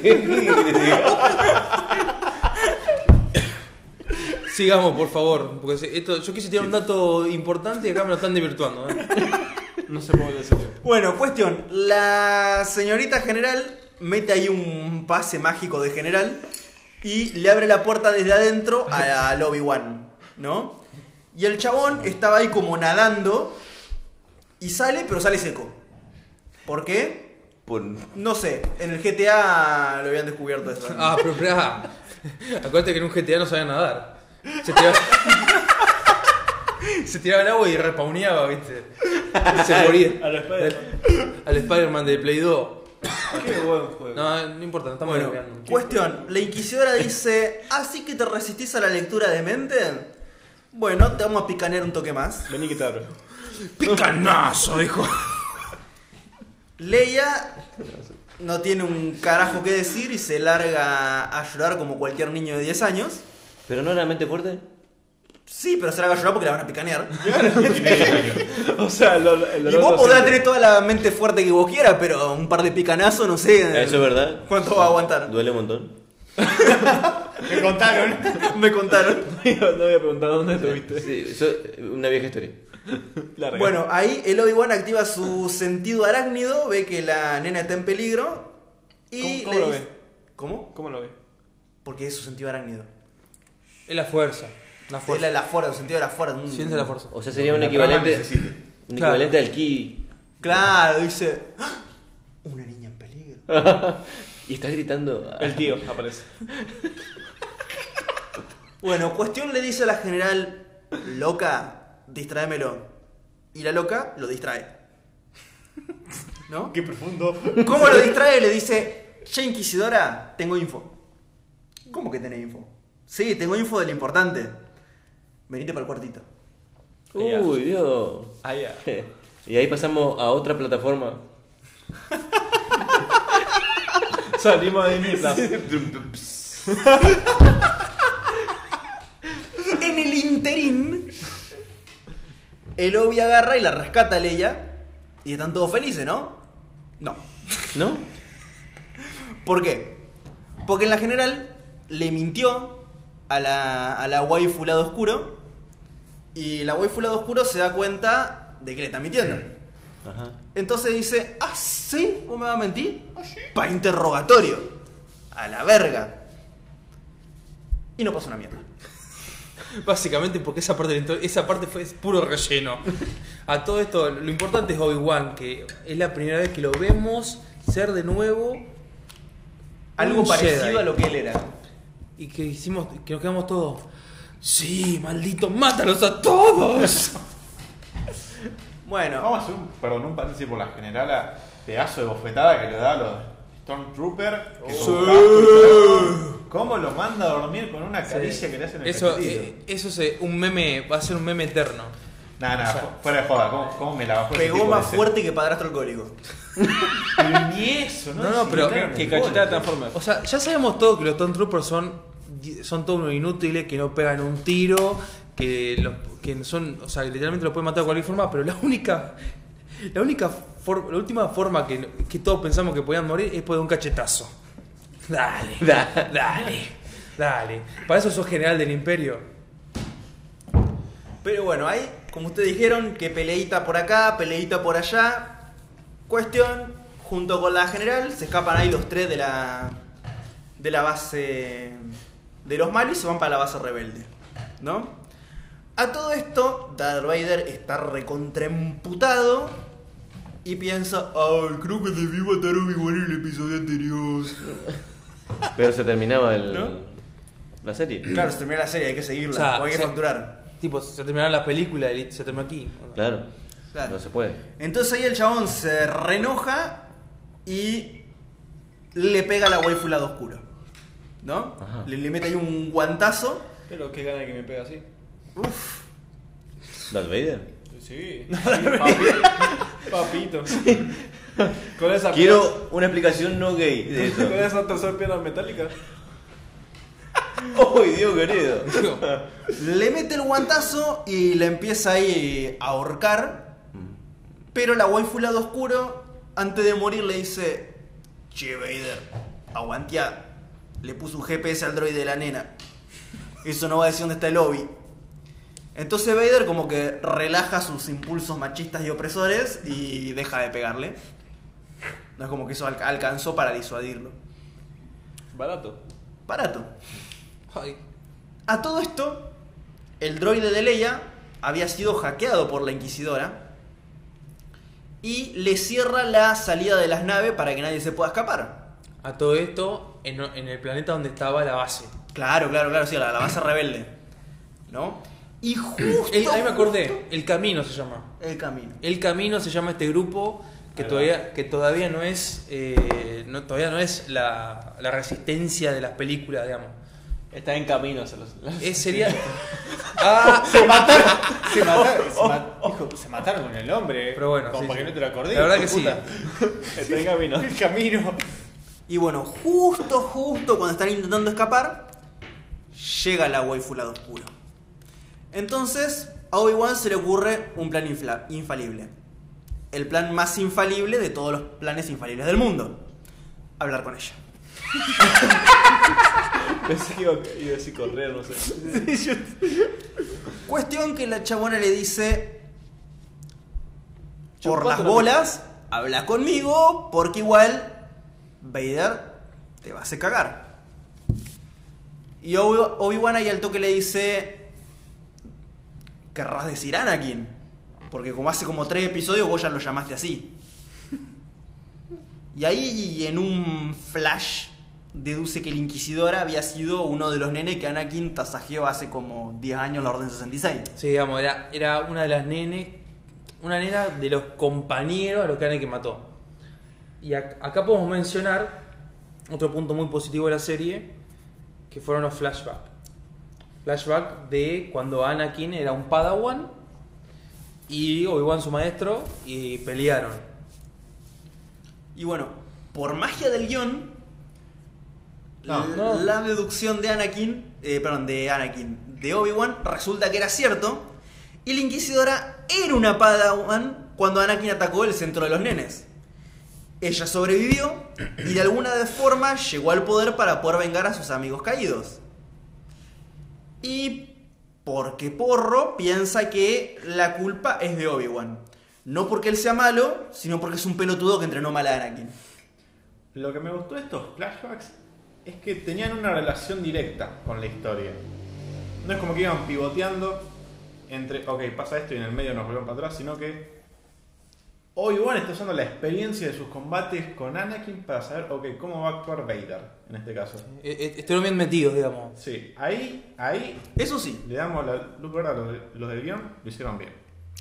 Sigamos, por favor. Porque esto, yo quise tirar un dato importante y acá me lo están desvirtuando. ¿eh? No sé cómo le salió. Bueno, cuestión. La señorita general mete ahí un pase mágico de general y le abre la puerta desde adentro a- al Obi-Wan, ¿no? Y el chabón estaba ahí como nadando y sale, pero sale seco. ¿Por qué? Por- No sé, en el GTA lo habían descubierto eso. Ah, pero esperá. Acuérdate que en un GTA no sabía nadar. Se tiraba, se tiraba al agua y respawneaba, ¿viste? Se moría. Spider-Man. Al Spider-Man de Play 2. Qué buen juego. No, no importa, no estamos Bueno, cuestión. La inquisidora dice, ¿así que te resistís a la lectura de mente? Bueno, te vamos a picanear un toque más. Vení que te abro. ¡Picanazo! Dijo. Leia no tiene un carajo que decir y se larga a llorar como cualquier niño de 10 años. ¿Pero no era mente fuerte? Sí, pero se larga a llorar porque la van a picanear. Tiene 10 años. O sea, lo, lo, Y vos podrás tener toda la mente fuerte que vos quieras, pero un par de picanazos, no sé. Eso es verdad. ¿Cuánto va a aguantar? Duele un montón. Me contaron. Me contaron. no voy a preguntar dónde estuviste. Sí, eso es una vieja historia. Larga. Bueno, ahí el Obi-Wan activa su sentido arácnido, ve que la nena está en peligro y ¿Cómo- cómo le lo dice- ve? ¿Cómo? ¿Cómo lo ve? Porque es su sentido arácnido. Es la fuerza. La Es fuerza. la, la fuerza, el sentido de la fuerza. Mm. Siente la fuerza. O sea, sería un equivalente. Un Claro. equivalente al ki. Claro, dice. "¡Ah! Una niña en peligro. y estás gritando. El tío aparece. Bueno, cuestión le dice a la general, loca, distráemelo. Y la loca lo distrae. ¿No? Qué profundo. ¿Cómo lo distrae? Le dice, che Inquisidora, tengo info. ¿Cómo que tenés info? Sí, tengo info de lo importante. Venite para el cuartito. Uy, Dios. Ah, ya. Y ahí pasamos a otra plataforma. Salimos de Plus. En el interín, el Obi agarra y la rescata a Leia. Y están todos felices, ¿no? No. ¿No? ¿Por qué? Porque en la general le mintió a la, a la waifu lado oscuro. Y la waifu lado oscuro se da cuenta de que le está mintiendo. Ajá. Entonces dice, ah, sí, ¿vos me vas a mentir? Para interrogatorio. A la verga. Y no pasa una mierda. Básicamente porque esa parte, esa parte fue puro relleno. A todo esto, lo importante es Obi-Wan, que es la primera vez que lo vemos ser de nuevo Algo parecido Jedi. a lo que él era. Y que hicimos, que nos quedamos todos. Sí, maldito, mátalos a todos. Bueno, Vamos a hacer un, perdón, un paréntesis por la general a pedazo de bofetada que le da a los Stormtroopers. Que. ¿Cómo lo manda a dormir con una caricia que le hacen en el Eso, eh, eso es eh, un meme, va a ser un meme eterno. Nah, nah, fu- fuera de joda, ¿cómo, cómo me la bajó pegó más fuerte que padrastro alcohólico. Ni eso, ¿no? No, no, pero- Que me cachetada jode. Transformers. O sea, ya sabemos todo que los Stormtroopers son, son todos unos inútiles, que no pegan un tiro, que, los, que son, o sea, que literalmente los pueden matar de cualquier forma, pero la única, la única, for- la última forma que, que todos pensamos que podían morir es por un cachetazo. Dale, Da- dale, dale. Para eso sos general del imperio. Pero bueno, hay, como ustedes dijeron, que peleita por acá, peleita por allá. Cuestión, junto con la general, se escapan ahí los tres de la, de la base de los malos y se van para la base rebelde. ¿No? A todo esto, Darth Vader está recontraemputado y piensa, ay, creo que debí matar a Obi-Wan en el episodio anterior. Pero se terminaba el, ¿No? la serie. Claro, se termina la serie, hay que seguirla, O sea, o hay que se- facturar. Tipo, se terminaron las películas y se terminó aquí. Claro. Claro. No se puede. Entonces ahí el chabón se renoja y le pega a la waifu lado oscuro. ¿No? Ajá. Le, le mete ahí un guantazo. Pero qué gana que me pega así. Darth Vader. Sí. Papi- Papito. Con esa Quiero una explicación no gay de eso. Con esa tercera pierna metálica. ¡Ay, Dios querido! Le mete el guantazo y le empieza ahí a ahorcar. Pero la waifu lado oscuro, antes de morir, le dice: Che, Vader, aguantea. Le puso un GPS al droide de la nena. Eso no va a decir dónde está el lobby. Entonces Vader como que relaja sus impulsos machistas y opresores y deja de pegarle. No es como que eso alca- alcanzó para disuadirlo. Barato. Barato. Ay, A todo esto, el droide de Leia había sido hackeado por la Inquisidora y le cierra la salida de las naves para que nadie se pueda escapar. a todo esto, en, en el planeta donde estaba la base. Claro, claro, claro, sí, la, la base rebelde. ¿No? Y justo. El- ahí me acordé, justo- El Camino se llama. El camino. El Camino se llama este grupo que todavía, que todavía no es eh, no, todavía no es la, la resistencia de las películas, digamos. Está en camino. Se los, Eh, sería. Ah, Se mataron. Se mataron. Se, ma- hijo, se mataron con el hombre. Pero bueno, Como sí, para sí. que no te lo acordé. La verdad que de sí. puta. Está en camino. El camino. Y bueno, justo, justo cuando están intentando escapar, llega la waifu lado oscuro. Entonces, a Obi-Wan se le ocurre un plan infalible. El plan más infalible de todos los planes infalibles del mundo. Hablar con ella. Pensé que iba, iba a decir correr, no sé. Cuestión que la chabona le dice, por las la- bolas, habla conmigo, porque igual Vader te va a hacer cagar. Y Obi- Obi-Wan ahí al toque le dice, querrás decir Anakin, porque como hace como tres episodios vos ya lo llamaste así. Y ahí en un flash deduce que el Inquisidor había sido uno de los nenes que Anakin tasajeó hace como 10 años la Orden 66. sí, digamos, era, era una de las nenes, una nena de los compañeros a los que que mató. Y ac- acá podemos mencionar otro punto muy positivo de la serie, que fueron los flashbacks. Flashback de cuando Anakin era un Padawan y Obi-Wan su maestro y pelearon. Y bueno, por magia del guion, No, l- no. la deducción de Anakin, eh, perdón, de Anakin, de Obi-Wan, resulta que era cierto. Y la Inquisidora era una Padawan cuando Anakin atacó el centro de los nenes. Ella sobrevivió y de alguna forma llegó al poder para poder vengar a sus amigos caídos. Y porque Porro piensa que la culpa es de Obi-Wan. No porque él sea malo, sino porque es un pelotudo que entrenó mal a Anakin. Lo que me gustó de estos flashbacks es que tenían una relación directa con la historia. No es como que iban pivoteando entre, ok, pasa esto y en el medio nos volvemos para atrás, sino que Obi-Wan está usando la experiencia de sus combates con Anakin para saber, ok, cómo va a actuar Vader en este caso. Eh, eh, Estuvieron bien metidos, digamos. Sí, ahí, ahí Eso sí, le damos la luz verde a los, los del guion, lo hicieron bien.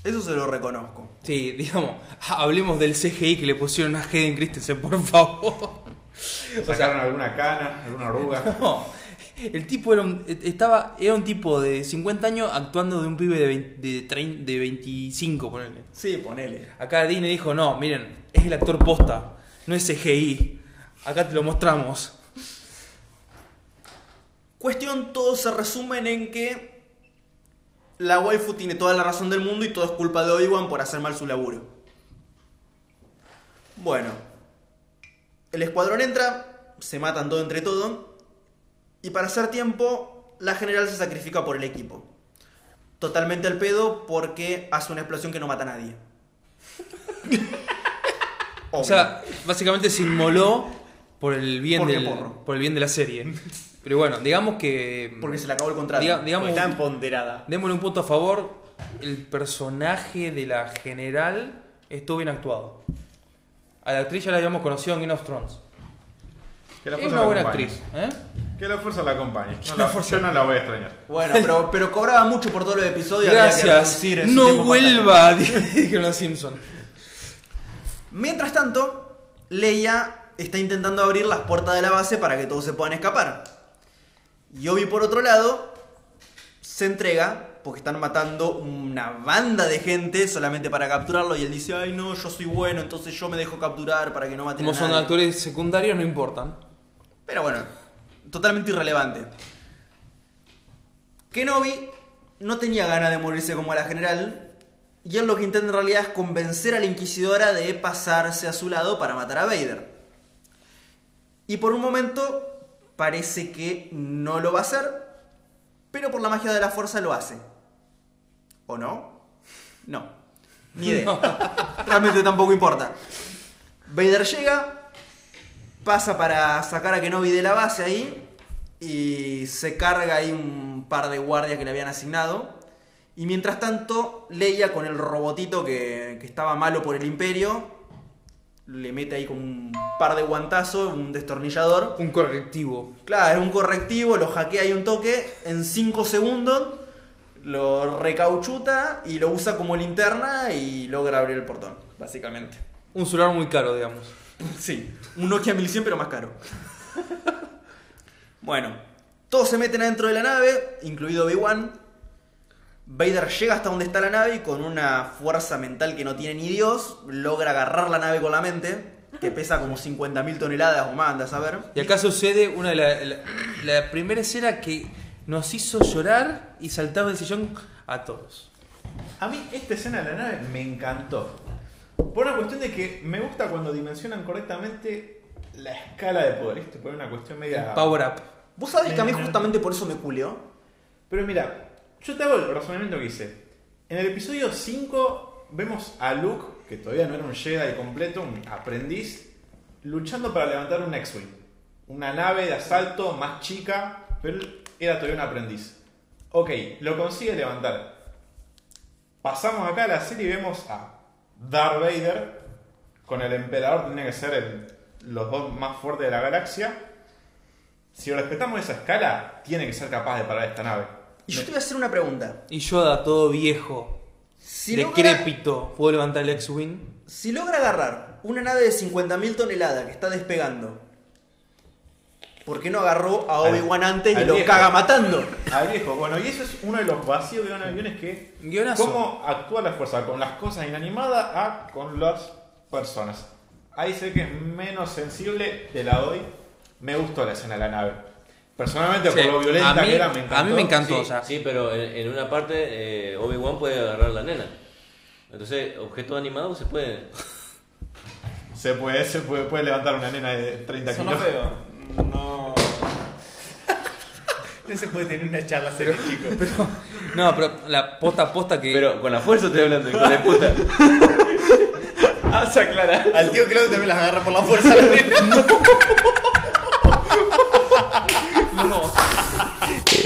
eso se lo reconozco. Sí, digamos, hablemos del CGI que le pusieron a Hayden Christensen, por favor. Sacaron alguna cana, alguna arruga. No, el tipo era un, estaba, era un tipo de 50 años actuando de un pibe de, 20 de, trein- de 25, ponele. Sí, ponele. Acá Disney dijo, no, miren, es el actor posta, no es CGI. Acá te lo mostramos. Cuestión, todos se resumen en que la waifu tiene toda la razón del mundo y todo es culpa de Obi-Wan por hacer mal su laburo. Bueno, el escuadrón entra, se matan todo entre todo, y para hacer tiempo, la general se sacrifica por el equipo. Totalmente al pedo porque hace una explosión que no mata a nadie. O sea, básicamente se inmoló por el bien, del, porro. por el bien de la serie. Pero bueno, digamos que... porque se le acabó el contrato. diga- digamos, Está empoderada. Démosle un punto a favor. El personaje de la general estuvo bien actuado. A la actriz ya la habíamos conocido en Game of Thrones. Que la Es fuerza una la buena acompañe. actriz. ¿eh? Que la fuerza la acompañe. No la fuerza- yo no la voy a extrañar. Bueno, pero, pero cobraba mucho por todos los episodios. había que Gracias. en su No vuelva, dijeron los Simpsons. Mientras tanto, Leia está intentando abrir las puertas de la base para que todos se puedan escapar. Y Obi, por otro lado, se entrega porque están matando una banda de gente solamente para capturarlo. Y él dice: Ay, no, yo soy bueno, entonces yo me dejo capturar para que no maten Como a son nadie". actores secundarios, no importan. Pero bueno, totalmente irrelevante. Kenobi no tenía ganas de morirse como la general. Y él lo que intenta en realidad es convencer a la Inquisidora de pasarse a su lado para matar a Vader. Y por un momento parece que no lo va a hacer, pero por la magia de la fuerza lo hace. ¿O no? No. Ni idea. Realmente tampoco importa. Vader llega, pasa para sacar a Kenobi de la base ahí y se carga ahí un par de guardias que le habían asignado. Y mientras tanto, Leia con el robotito que, que estaba malo por el imperio, le mete ahí con un par de guantazos, un destornillador. Un correctivo. Claro, es un correctivo, lo hackea ahí un toque, en 5 segundos lo recauchuta y lo usa como linterna y logra abrir el portón, básicamente. Un celular muy caro, digamos. Sí, un Nokia 1100 pero más caro. bueno, todos se meten adentro de la nave, incluido Obi-Wan. Vader llega hasta donde está la nave y con una fuerza mental que no tiene ni Dios, logra agarrar la nave con la mente, que pesa como 50.000 toneladas o más, anda a saber. Y acá sucede una de la, la- la primera escena que nos hizo llorar y saltar del sillón a todos. A mí esta escena de la nave me encantó. Por una cuestión de que me gusta cuando dimensionan correctamente la escala de poder. ¿viste? Por una cuestión media... Power up. Vos sabés que a mí justamente por eso me culió. Pero mira, yo te hago el razonamiento que hice. En el episodio 5 vemos a Luke, que todavía no era un Jedi completo, un aprendiz, luchando para levantar un X-Wing. Una nave de asalto más chica, pero él era todavía un aprendiz. Ok, lo consigue levantar. Pasamos acá a la serie y vemos a Darth Vader con el emperador, tiene que ser el- los dos más fuertes de la galaxia. Si respetamos esa escala, tiene que ser capaz de parar esta nave. Y yo te voy a hacer una pregunta. Y Yoda, todo viejo, Si logra, decrépito, ¿puedo levantar el X-Wing? si logra agarrar una nave de 50.000 toneladas que está despegando, ¿por qué no agarró a Obi-Wan antes y al lo viejo. caga matando? Al viejo, bueno, y eso es uno de los vacíos de un avión es que Guionazo. cómo actúa la fuerza con las cosas inanimadas a con las personas. Ahí sé que es menos sensible, te la doy. Me gustó la escena de la nave. Personalmente, Sí, por lo violenta a mí- que era, me encantó. a mí me encantó. Sí, o sea. sí, pero en, en una parte eh, Obi-Wan puede agarrar la nena. Entonces, objeto animado se puede. Se puede, se puede, puede levantar una nena de 30 Sonó kilos. feo. No. No se puede tener una charla seria, chicos. No, pero la posta posta que. Pero con la fuerza estoy hablando, hijo de puta. Ah, se aclara. Al tío Claudio también las agarra por la fuerza. la nena.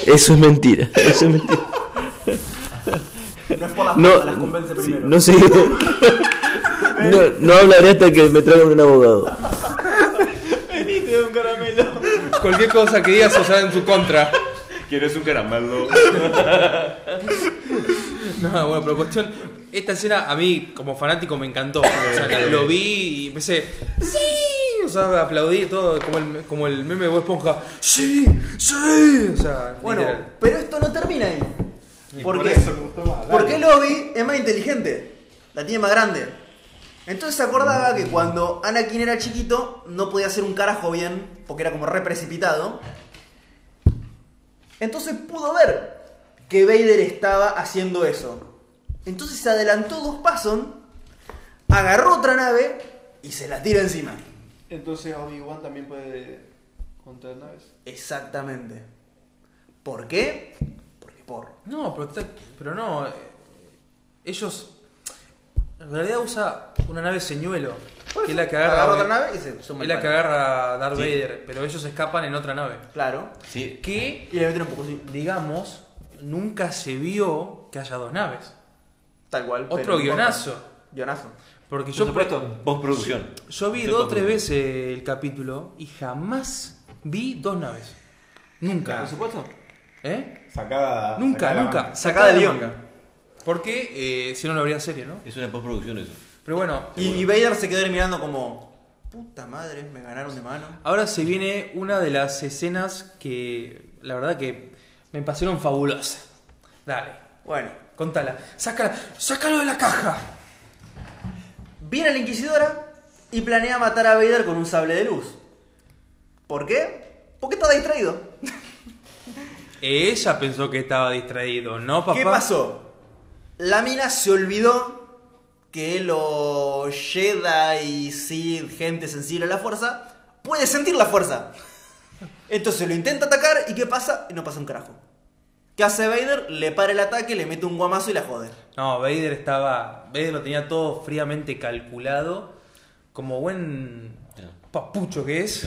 Eso es mentira. Eso es mentira. No es por las No, patas, las convence primero. no sé. No, no hablaré hasta que me traigan un abogado. Vení, te doy un caramelo. Cualquier cosa que digas o sea en su contra. ¿Quieres un caramelo? No, bueno, pero cuestión. Esta escena a mí, como fanático, me encantó. O sea, lo vi y empecé. ¡Sí! O sea, aplaudí todo, como el, como el meme de Bob Esponja. ¡Sí! ¡Sí! O sea, Bueno, literal. pero esto no termina ahí. ¿Por, qué? Porque Lobby es más inteligente. La tiene más grande. Entonces se acordaba que cuando Anakin era chiquito no podía hacer un carajo bien porque era como re precipitado. Entonces pudo ver que Vader estaba haciendo eso. Entonces se adelantó dos pasos, agarró otra nave y se la tira encima. Entonces Obi-Wan también puede contra naves. Exactamente. ¿Por qué? Porque por. No, pero, está- pero no. eh, Ellos. En realidad usa una nave señuelo. Que es la que agarra. Agarra otra nave y se suma Es la que agarra a Darth Sí. Vader. Pero ellos escapan en otra nave. Claro. Sí. Que, Y le meten un poco así. digamos, nunca se vio que haya dos naves. Tal cual. Otro guionazo. Guionazo. Porque Por yo, supuesto, postproducción. yo vi Sí, dos o tres veces el capítulo y jamás vi dos naves. Nunca. Por supuesto. ¿Eh? Sacada. Nunca, sacada nunca. manga. Sacada de guion. Porque eh, si no, no habría serie, ¿no? Es una postproducción eso. Pero bueno, Y, y Vader se quedó mirando como. Puta madre, me ganaron de mano. Ahora se viene una de las escenas que la verdad que me parecieron fabulosas. Dale, Bueno, contala. Sácala, sácalo de la caja. viene la Inquisidora y planea matar a Vader con un sable de luz. ¿Por qué? Porque estaba distraído. Ella pensó que estaba distraído, ¿no, papá? ¿Qué pasó? La mina se olvidó que los Jedi y Sith, gente sensible a la fuerza, puede sentir la fuerza. Entonces lo intenta atacar y ¿qué pasa? Y no pasa un carajo. ¿Qué hace Vader? Le para el ataque, le mete un guamazo y la jode. No, Vader estaba. Vader lo tenía todo fríamente calculado. Como buen papucho que es.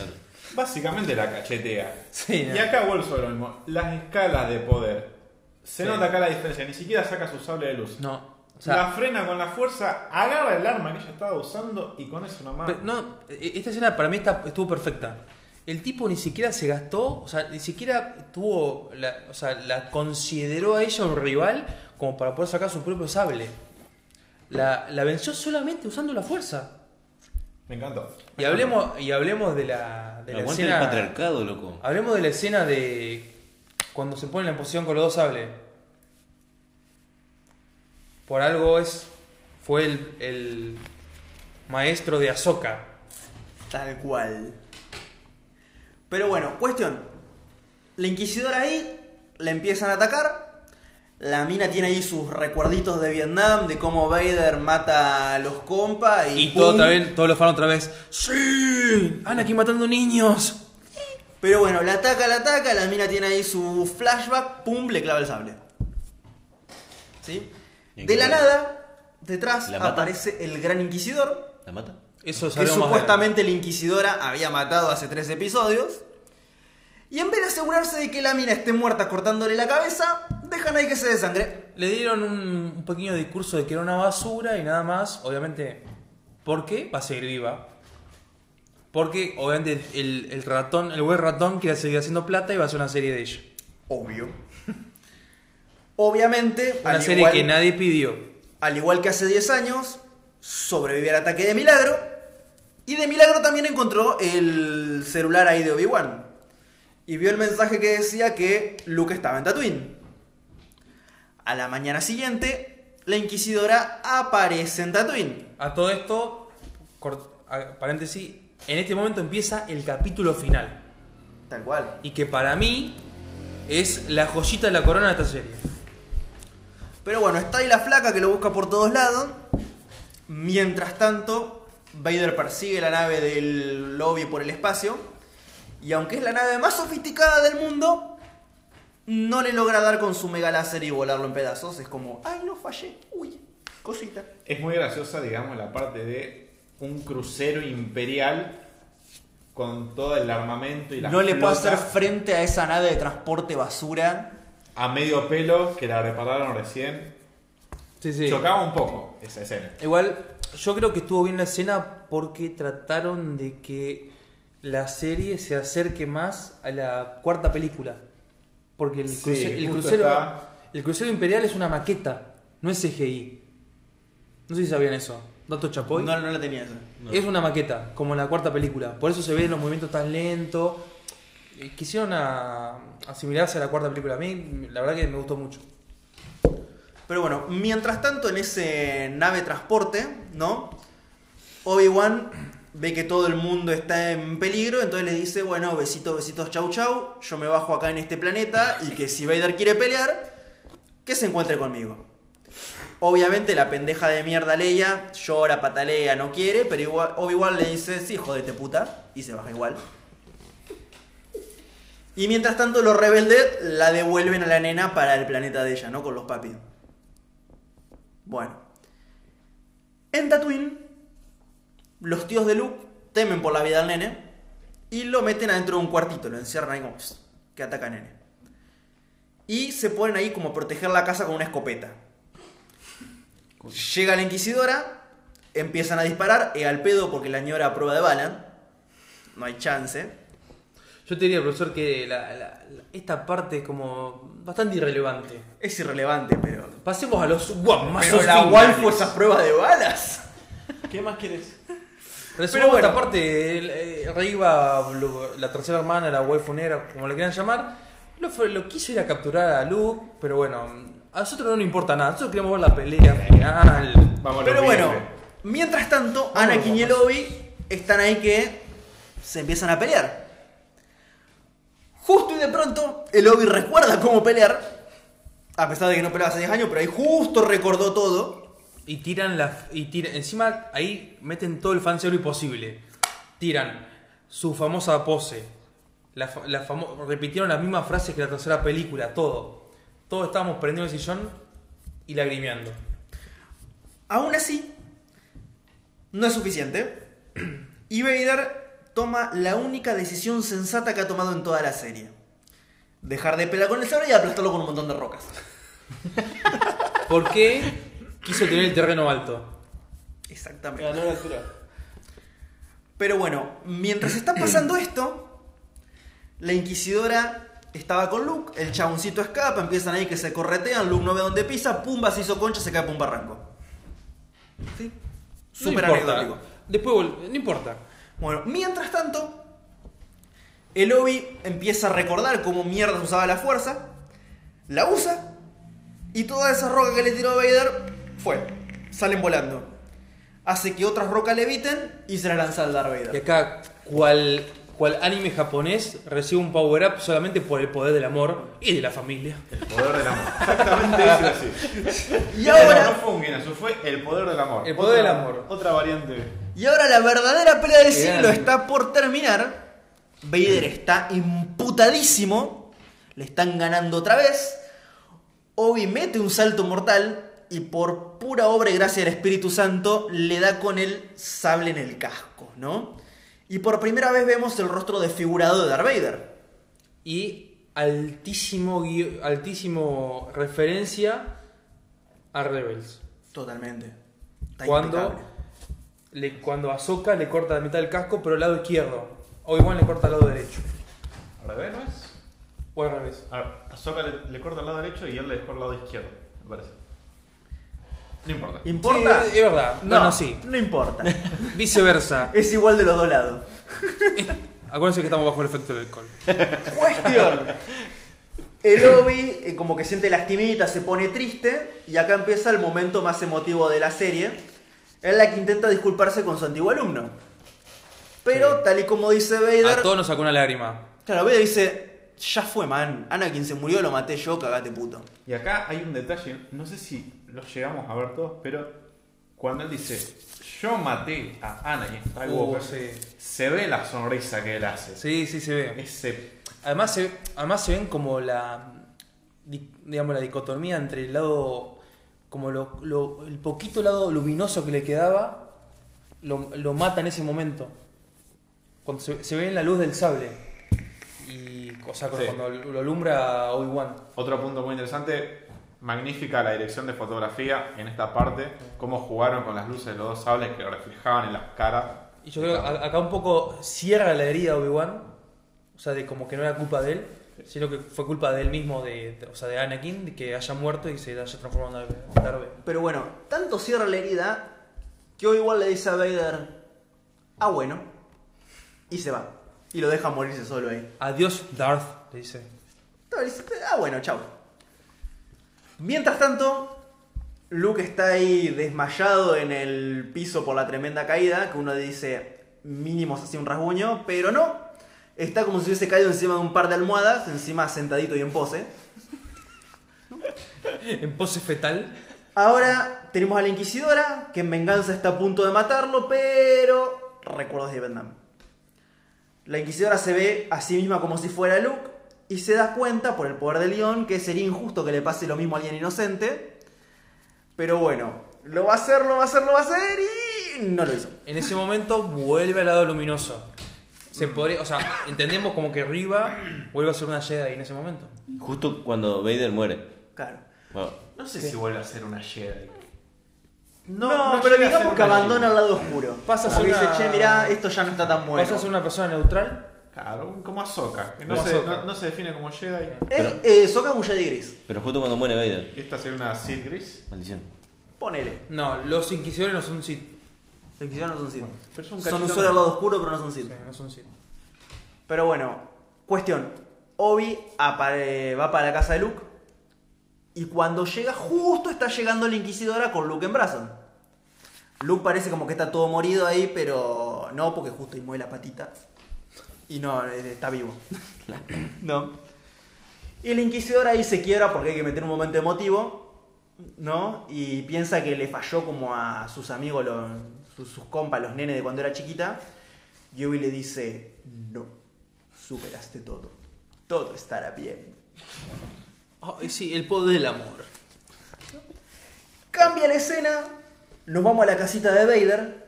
Básicamente la cachetea. Sí, Y acá vuelvo sobre lo mismo. Las escalas de poder. Se Sí. nota acá la diferencia. Ni siquiera saca su sable de luz. No. O sea, la frena con la fuerza, agarra el arma que ella estaba usando y con eso nomás. Pero, no, e- esta escena para mí está- estuvo perfecta. El tipo ni siquiera se gastó, o sea, ni siquiera tuvo, la, o sea, la consideró a ella un rival como para poder sacar su propio sable. La, la venció solamente usando la fuerza. Me encantó. Y hablemos, y hablemos de la, de la Aguante el escena. patriarcado, loco. Hablemos de la escena de cuando se ponen en posición con los dos sables. Por algo es. Fue el, el maestro de Ahsoka. Tal cual. Pero bueno, cuestión. La Inquisidora ahí, la empiezan a atacar. La mina tiene ahí sus recuerditos de Vietnam, de cómo Vader mata a los compas y, Y todo otra vez, todos lo fan otra vez. ¡Sí! ¡Ana aquí matando niños! Pero bueno, la ataca, la ataca, la mina tiene ahí su flashback, pum, le clava el sable. ¿Sí? ¿Y De la nada, detrás aparece el gran inquisidor, ¿La mata? Eso que supuestamente la inquisidora había matado hace tres episodios. Y en vez de asegurarse de que la mina esté muerta cortándole la cabeza, dejan ahí que se desangre. Le dieron un, un pequeño discurso de que era una basura y nada más. Obviamente, ¿por qué? Va a seguir viva. Porque, obviamente, el, el ratón, el buen ratón quiere seguir haciendo plata y va a hacer una serie de ella. Obvio. Obviamente, Una al serie igual, que nadie pidió. al igual que hace 10 años, sobrevivió al ataque de milagro. Y de milagro también encontró el celular ahí de Obi-Wan. Y vio el mensaje que decía que Luke estaba en Tatooine. A la mañana siguiente, la Inquisidora aparece en Tatooine. A todo esto, paréntesis, en este momento empieza el capítulo final. Tal cual. Y que para mí es la joyita de la corona de esta serie. Pero bueno, está ahí la flaca que lo busca por todos lados. Mientras tanto, Vader persigue la nave del lobby por el espacio. Y aunque es la nave más sofisticada del mundo, no le logra dar con su mega láser y volarlo en pedazos. Es como, ay, no fallé. Uy, cosita. Es muy graciosa, digamos, la parte de un crucero imperial con todo el armamento y la No le puedo flota hacer frente a esa nave de transporte basura. A medio pelo que la repararon recién. Sí, sí. Chocaba un poco esa escena. Igual, yo creo que estuvo bien la escena porque trataron de que la serie se acerque más a la cuarta película. Porque el, Sí, cruce- el justo crucero, está- el crucero imperial es una maqueta, no es CGI. No sé si sabían eso. Dato Chapoy. No, no la tenía esa. Es una maqueta, como en la cuarta película. Por eso se ven los movimientos tan lentos. Eh, Quisieron asimilarse a la cuarta película. A mí, la verdad que me gustó mucho. Pero bueno, mientras tanto en ese nave transporte, ¿no? Obi-Wan ve que todo el mundo está en peligro, entonces le dice, bueno, besitos, besitos, chau, chau, yo me bajo acá en este planeta y que si Vader quiere pelear, que se encuentre conmigo. Obviamente la pendeja de mierda Leia llora, patalea, no quiere, pero igual, Obi-Wan le dice, sí, jodete puta, y se baja igual. Y mientras tanto los rebeldes la devuelven a la nena para el planeta de ella, ¿no? Con los papis. Bueno. En Tatooine, los tíos de Luke temen por la vida del nene y lo meten adentro de un cuartito, lo encierran ahí como "Psst, que ataca nene. Y se ponen ahí como a proteger la casa con una escopeta. Llega la inquisidora, empiezan a disparar, y al pedo porque la ñora a prueba de bala. No hay chance. Yo te diría, profesor, que la- la- la- esta parte es como bastante irrelevante. Es irrelevante, pero. Pasemos a los guamazos Pero la. Wal fue esa prueba de balas. ¿Qué más quieres? Resumamos bueno. esta parte, el- eh, Reiva, lo- la tercera hermana, la waifu negra, como le quieran llamar, lo, fue- lo quiso ir a capturar a Luke, pero bueno, a nosotros no nos importa nada, nosotros queremos ver la pelea final. Vamos Pero bueno, mientras tanto, Anakin y el vamos. Obi están ahí que se empiezan a pelear. Justo y de pronto, el Obi recuerda cómo pelear. A pesar de que no peleaba hace 10 años, pero ahí justo recordó todo. Y tiran la. Y tiran, encima ahí meten todo el fanservice posible. Tiran su famosa pose. La, la famo- repitieron las mismas frases que la tercera película, todo. Todos estábamos prendiendo el sillón y lagrimeando. Aún así, no es suficiente. Y Vader toma la única decisión sensata que ha tomado en toda la serie. Dejar de pelear con el sable y aplastarlo con un montón de rocas. ¿Por qué quiso tener el terreno alto? Exactamente. Ganó la altura. Pero bueno, mientras está pasando esto, la inquisidora estaba con Luke, el chaboncito escapa, empiezan ahí que se corretean, Luke no ve dónde pisa, pumba, se hizo concha, se cae por un barranco. ¿Sí? Súper anecdótico. Después, no importa. Bueno, mientras tanto, el Obi empieza a recordar cómo mierda usaba la fuerza, la usa, y toda esa roca que le tiró Vader fue, salen volando. Hace que otras rocas le eviten y se la lanza al Darth Y Vader. acá, cual, cual anime japonés recibe un power up solamente por el poder del amor y de la familia. El poder del amor. Exactamente eso iba a decir. Y No, ahora, no fue un Guinness, fue el poder del amor. El poder Otra- del amor. Otra variante. y ahora la verdadera pelea del siglo está por terminar. Vader está imputadísimo. Le están ganando otra vez. Obi mete un salto mortal y por pura obra y gracia del Espíritu Santo le da con el sable en el casco, ¿no? Y por primera vez vemos el rostro desfigurado de Darth Vader. Y altísimo, altísimo referencia a Rebels. Totalmente. Está Cuando, impecable. le, cuando Ahsoka le corta la mitad del casco, pero al lado izquierdo. O igual le corta al lado derecho. ¿Al revés no es? O al revés. A Ahsoka le, le corta el lado derecho y él le dejó el lado izquierdo, me parece. No importa. ¿Importa? Sí, es verdad. No, no, sí. No importa. Viceversa. es igual de los dos lados. Acuérdense que estamos bajo el efecto del alcohol. Cuestión. El Obi eh, como que siente lastimita, se pone triste y acá empieza el momento más emotivo de la serie, en la que intenta disculparse con su antiguo alumno. Pero Sí. tal y como dice Vader, A todos nos sacó una lágrima. claro, Vader dice, ya fue man, Anakin se murió, lo maté yo, cagate puto. Y acá hay un detalle, no sé si los llegamos a ver todos, pero cuando él dice, yo maté a Anakin Skywalker, Uh, sí. se ve la sonrisa que él hace. Sí, sí se ve. Ese Además se, además se ven como la di- digamos la dicotomía entre el lado como lo, lo- el poquito lado luminoso que le quedaba lo, lo mata en ese momento. Cuando se, se ve en la luz del sable. Y o sea, Sí. cuando lo alumbra Obi-Wan. Otro punto muy interesante, magnífica la dirección de fotografía en esta parte, cómo jugaron con las luces de los dos sables que reflejaban en las caras. Y yo creo que acá un poco cierra la herida de Obi-Wan. O sea, de como que no era culpa de él, sino que fue culpa de él mismo, de, de- o sea, de Anakin, de que haya muerto y se haya transformado en Darth. Pero bueno, tanto cierra la herida que Obi igual le dice a Vader, ah bueno, y se va. Y lo deja morirse solo ahí. Adiós, Darth, le dice, Ah, bueno, chao. Mientras tanto, Luke está ahí desmayado en el piso por la tremenda caída, que uno dice mínimo así un rasguño, pero no. Está como si hubiese caído encima de un par de almohadas, encima sentadito y en pose. En pose fetal. Ahora tenemos a la Inquisidora, que en venganza está a punto de matarlo, pero recuerdos de Vietnam. La Inquisidora se ve a sí misma como si fuera Luke y se da cuenta por el poder del León que sería injusto que le pase lo mismo a alguien inocente. Pero bueno, lo va a hacer, lo va a hacer, lo va a hacer y no lo hizo. En ese momento vuelve al lado luminoso. Se podría, o sea, entendemos como que Riva vuelve a ser una Jedi en ese momento. Justo cuando Vader muere. Claro. Bueno, No sé si vuelve a ser una Jedi. No, pero digamos que una abandona el lado oscuro. Pasa a que dice, una- che, mirá, esto ya no está tan bueno. Vas a ser una persona neutral. Claro, como Ahsoka, que no, Como se, Ahsoka. no, no se define como Jedi. Eh, eh, Sokka es un Jedi gris. pero justo cuando muere Vader. Y esta sería una Sith gris. Maldición. Ponele. No, los inquisidores no son Sith. Los Inquisidores no son Sith. Pero es un son cachito usuarios del más. lado oscuro, pero no son Sith. Sí, no son Sith. Pero bueno, cuestión. Obi apare- va para la casa de Luke. Y cuando llega, justo está llegando la Inquisidora con Luke en brazos. Luke parece como que está todo morido ahí, pero no, porque justo y mueve la patita. Y no, eh, está vivo. no. Y la Inquisidora ahí se quiebra porque hay que meter un momento emotivo, ¿no? Y piensa que le falló como a sus amigos, los- sus, sus compas, los nenes de cuando era chiquita. Y Obi le dice, no, superaste todo. Todo estará bien. Ay, sí, el poder del amor. Cambia la escena, nos vamos a la casita de Vader.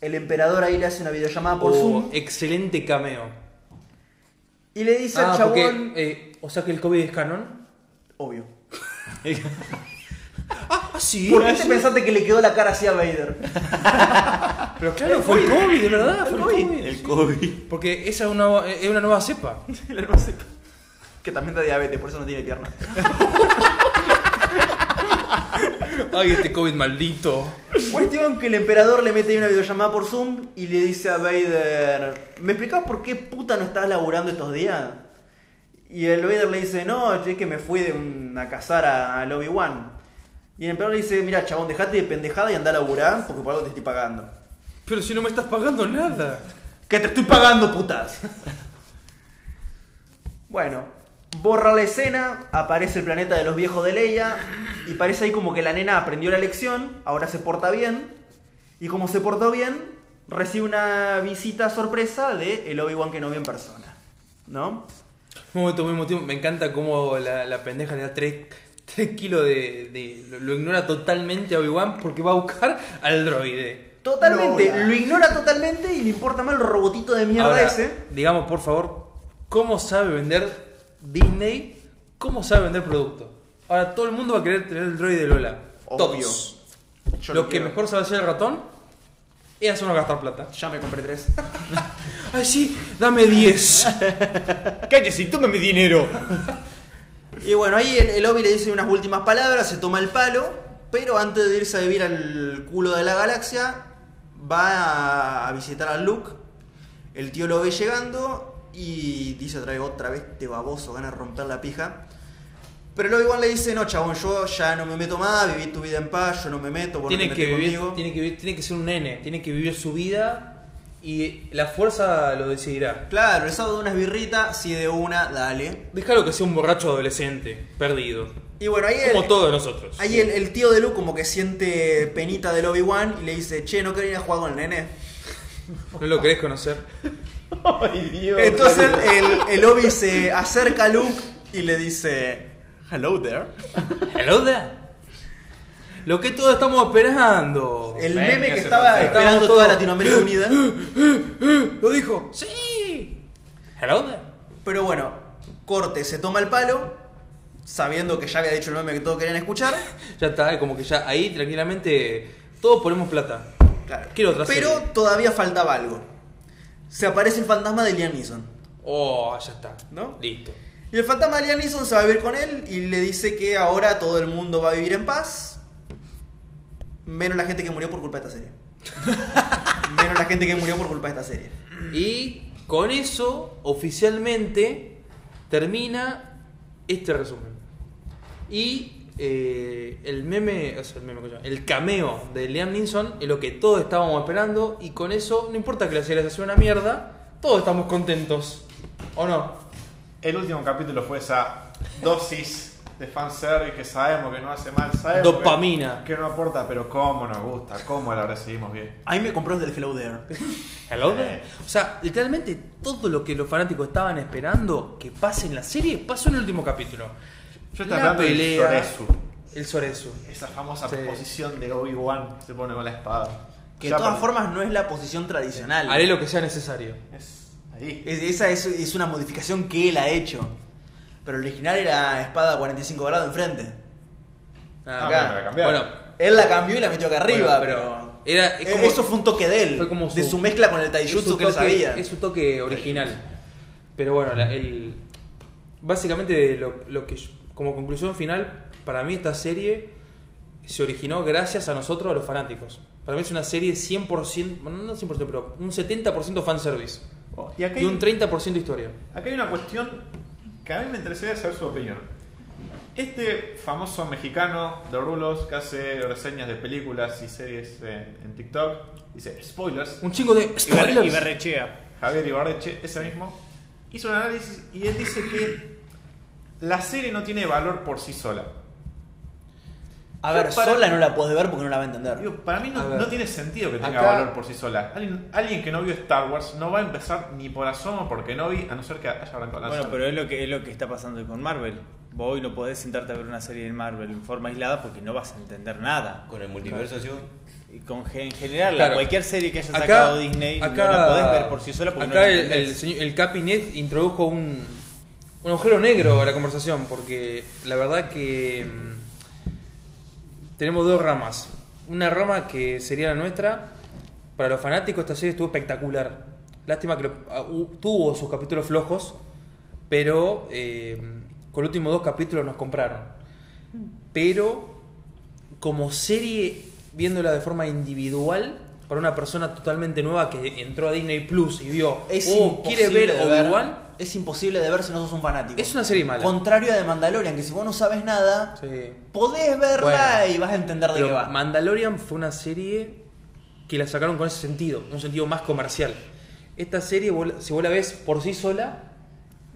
El emperador ahí le hace una videollamada por Oh, Zoom excelente cameo. y le dice Ah, al porque, chabón... eh, o sea que el COVID es canon. Obvio. Ah, sí. ¿Por qué te pensaste que le quedó la cara así a Vader? Pero claro, fue el COVID, de verdad, fue el COVID. El COVID. Porque esa es una, es una nueva cepa. La nueva cepa. que también da diabetes, por eso no tiene pierna. Ay, este COVID maldito. Cuestión que el emperador le mete ahí una videollamada por Zoom y le dice a Vader, ¿me explicás por qué puta no estás laburando estos días? Y el Vader le dice, no, es que me fui de un- a cazar a- al Obi-Wan. Y el emperador le dice, mira chabón, dejate de pendejada y anda a laburar porque por algo te estoy pagando. Pero si no me estás pagando nada. ¡Que te estoy pagando, putas! bueno, borra la escena, aparece el planeta de los viejos de Leia y parece ahí como que la nena aprendió la lección, ahora se porta bien y como se portó bien, recibe una visita sorpresa de el Obi-Wan que no vio en persona. ¿No? Un momento muy emotivo. Me encanta cómo la, la pendeja le da 3, kilos de, de- lo, lo ignora totalmente a Obi-Wan porque va a buscar al droide. Totalmente, No, lo ignora totalmente y le importa más el robotito de mierda Ahora, ese. digamos, por favor, ¿cómo sabe vender Disney? ¿Cómo sabe vender producto? Ahora todo el mundo va a querer tener el droide de Lola. Obvio. Todos. Yo Lo lo que mejor sabe hacer el ratón es hacernos gastar plata. Ya me compré tres. Ay, sí, dame 10. Cállese y tome mi dinero. Y bueno, ahí el, el Obi le dice unas últimas palabras, se toma el palo, pero antes de irse a vivir al culo de la galaxia, va a, a visitar a Luke. El tío lo ve llegando y dice otra vez, otra vez, este baboso, gana romper la pija. Pero el Obi-Wan le dice, no, chabón, yo ya no me meto más, viví tu vida en paz, yo no me meto, vos no tiene te que, metés vivir, conmigo". tiene, que vivir- tiene que ser un nene, tiene que vivir su vida y la fuerza lo decidirá. Claro, el sábado de unas birritas, si de una, dale. Déjalo que sea un borracho adolescente, perdido. Y bueno, ahí Como el, todos nosotros. ahí el, el tío de Luke como que siente penita del Obi-Wan y le dice, che, ¿no querés ir a jugar con el nene? ¿No lo querés conocer? Ay, Dios. Entonces el, el Obi se acerca a Luke y le dice, hello there. Hello there. Lo que todos estamos esperando. El Ven, meme que estaba esperando toda todos- Latinoamérica Unida. ¿Lo dijo? Sí. Hello there. Pero bueno, Corte se toma el palo, sabiendo que ya había dicho el meme que todos querían escuchar. Ya está, como que ya ahí tranquilamente todos ponemos plata. Claro. Quiero otra Pero serie. todavía faltaba algo. Se aparece el fantasma de Liam Neeson. Oh, ya está. ¿No? Listo. Y el fantasma de Liam Neeson se va a vivir con él y le dice que ahora todo el mundo va a vivir en paz. Menos la gente que murió por culpa de esta serie. menos la gente que murió por culpa de esta serie. Y con eso, oficialmente, termina este resumen. Y eh, el meme, o sea, el meme, coño, el cameo de Liam Neeson es lo que todos estábamos esperando. Y con eso, no importa que la serie sea una mierda, todos estamos contentos. ¿O no? El último capítulo fue esa dosis de fanservice que sabemos que no hace mal, sabemos Dopamina. Que, que no aporta, pero cómo nos gusta, cómo la recibimos bien. A mí me compró el del Hello There. Hello there. O sea, literalmente todo lo que los fanáticos estaban esperando que pase en la serie pasó en el último capítulo. Yo estaba La hablando del pelea, Soresu. el Soresu. Esa famosa Sí. posición de Obi-Wan se pone con la espada. Que de todas formas no es la posición tradicional. Haré lo que sea necesario. Es ahí. Es- esa es, es una modificación que él ha hecho. Pero el original era espada a 45 grados enfrente. Ah, Acá. bueno, la cambiaron. Bueno, Él la cambió y la metió acá arriba, Bueno, pero. era- es Eh, como- eso fue un toque de él. fue como de su- mezcla con el taijutsu su que él sabía. Es su toque original. Pero bueno, la- el, básicamente lo, lo que yo- como conclusión final, para mí esta serie se originó gracias a nosotros, a los fanáticos. Para mí es una serie 100%, bueno, no 100%, pero un 70% fanservice Oh, Y acá y un 30% historia. acá hay una cuestión que a mí me interesaría saber su opinión. Este famoso mexicano de Rulos que hace reseñas de películas y series en, en TikTok dice spoilers. Un chingo de spoilers. berrechea. Javier Ibarreche, ese mismo, hizo un análisis y él dice que la serie no tiene valor por sí sola. A ver, Para- sola no la puedes ver porque no la va a entender. Digo, para mí no, no tiene sentido que tenga Acá- valor por sí sola. Alguien, alguien que no vio Star Wars no va a empezar ni por asomo porque no vi, a no ser que haya arrancado la Bueno, pero es lo que es lo que está pasando con Marvel. Vos hoy no podés sentarte a ver una serie de Marvel en forma aislada porque no vas a entender nada. Con el multiverso, ¿sí? Y con, en general, Claro. cualquier serie que haya Acá, sacado Disney acá- no la podés ver por sí sola porque acá no la el, el, señor- el Capinet introdujo un, un agujero negro a la conversación, porque la verdad que mm, tenemos dos ramas. Una rama que sería la nuestra. Para los fanáticos esta serie estuvo espectacular. Lástima que lo- ah, tuvo sus capítulos flojos, pero eh, con los últimos dos capítulos nos compraron. Pero como serie, viéndola de forma individual, para una persona totalmente nueva que entró a Disney Plus y vio, Es oh, quiere ver. Obi-Wan, Es imposible de ver si no sos un fanático. es una serie mala. Contrario a de Mandalorian, que si vos no sabes nada, Sí. podés verla Bueno. y vas a entender de qué va. Mandalorian fue una serie que la sacaron con ese sentido, un sentido más comercial. Esta serie, si vos la ves por sí sola,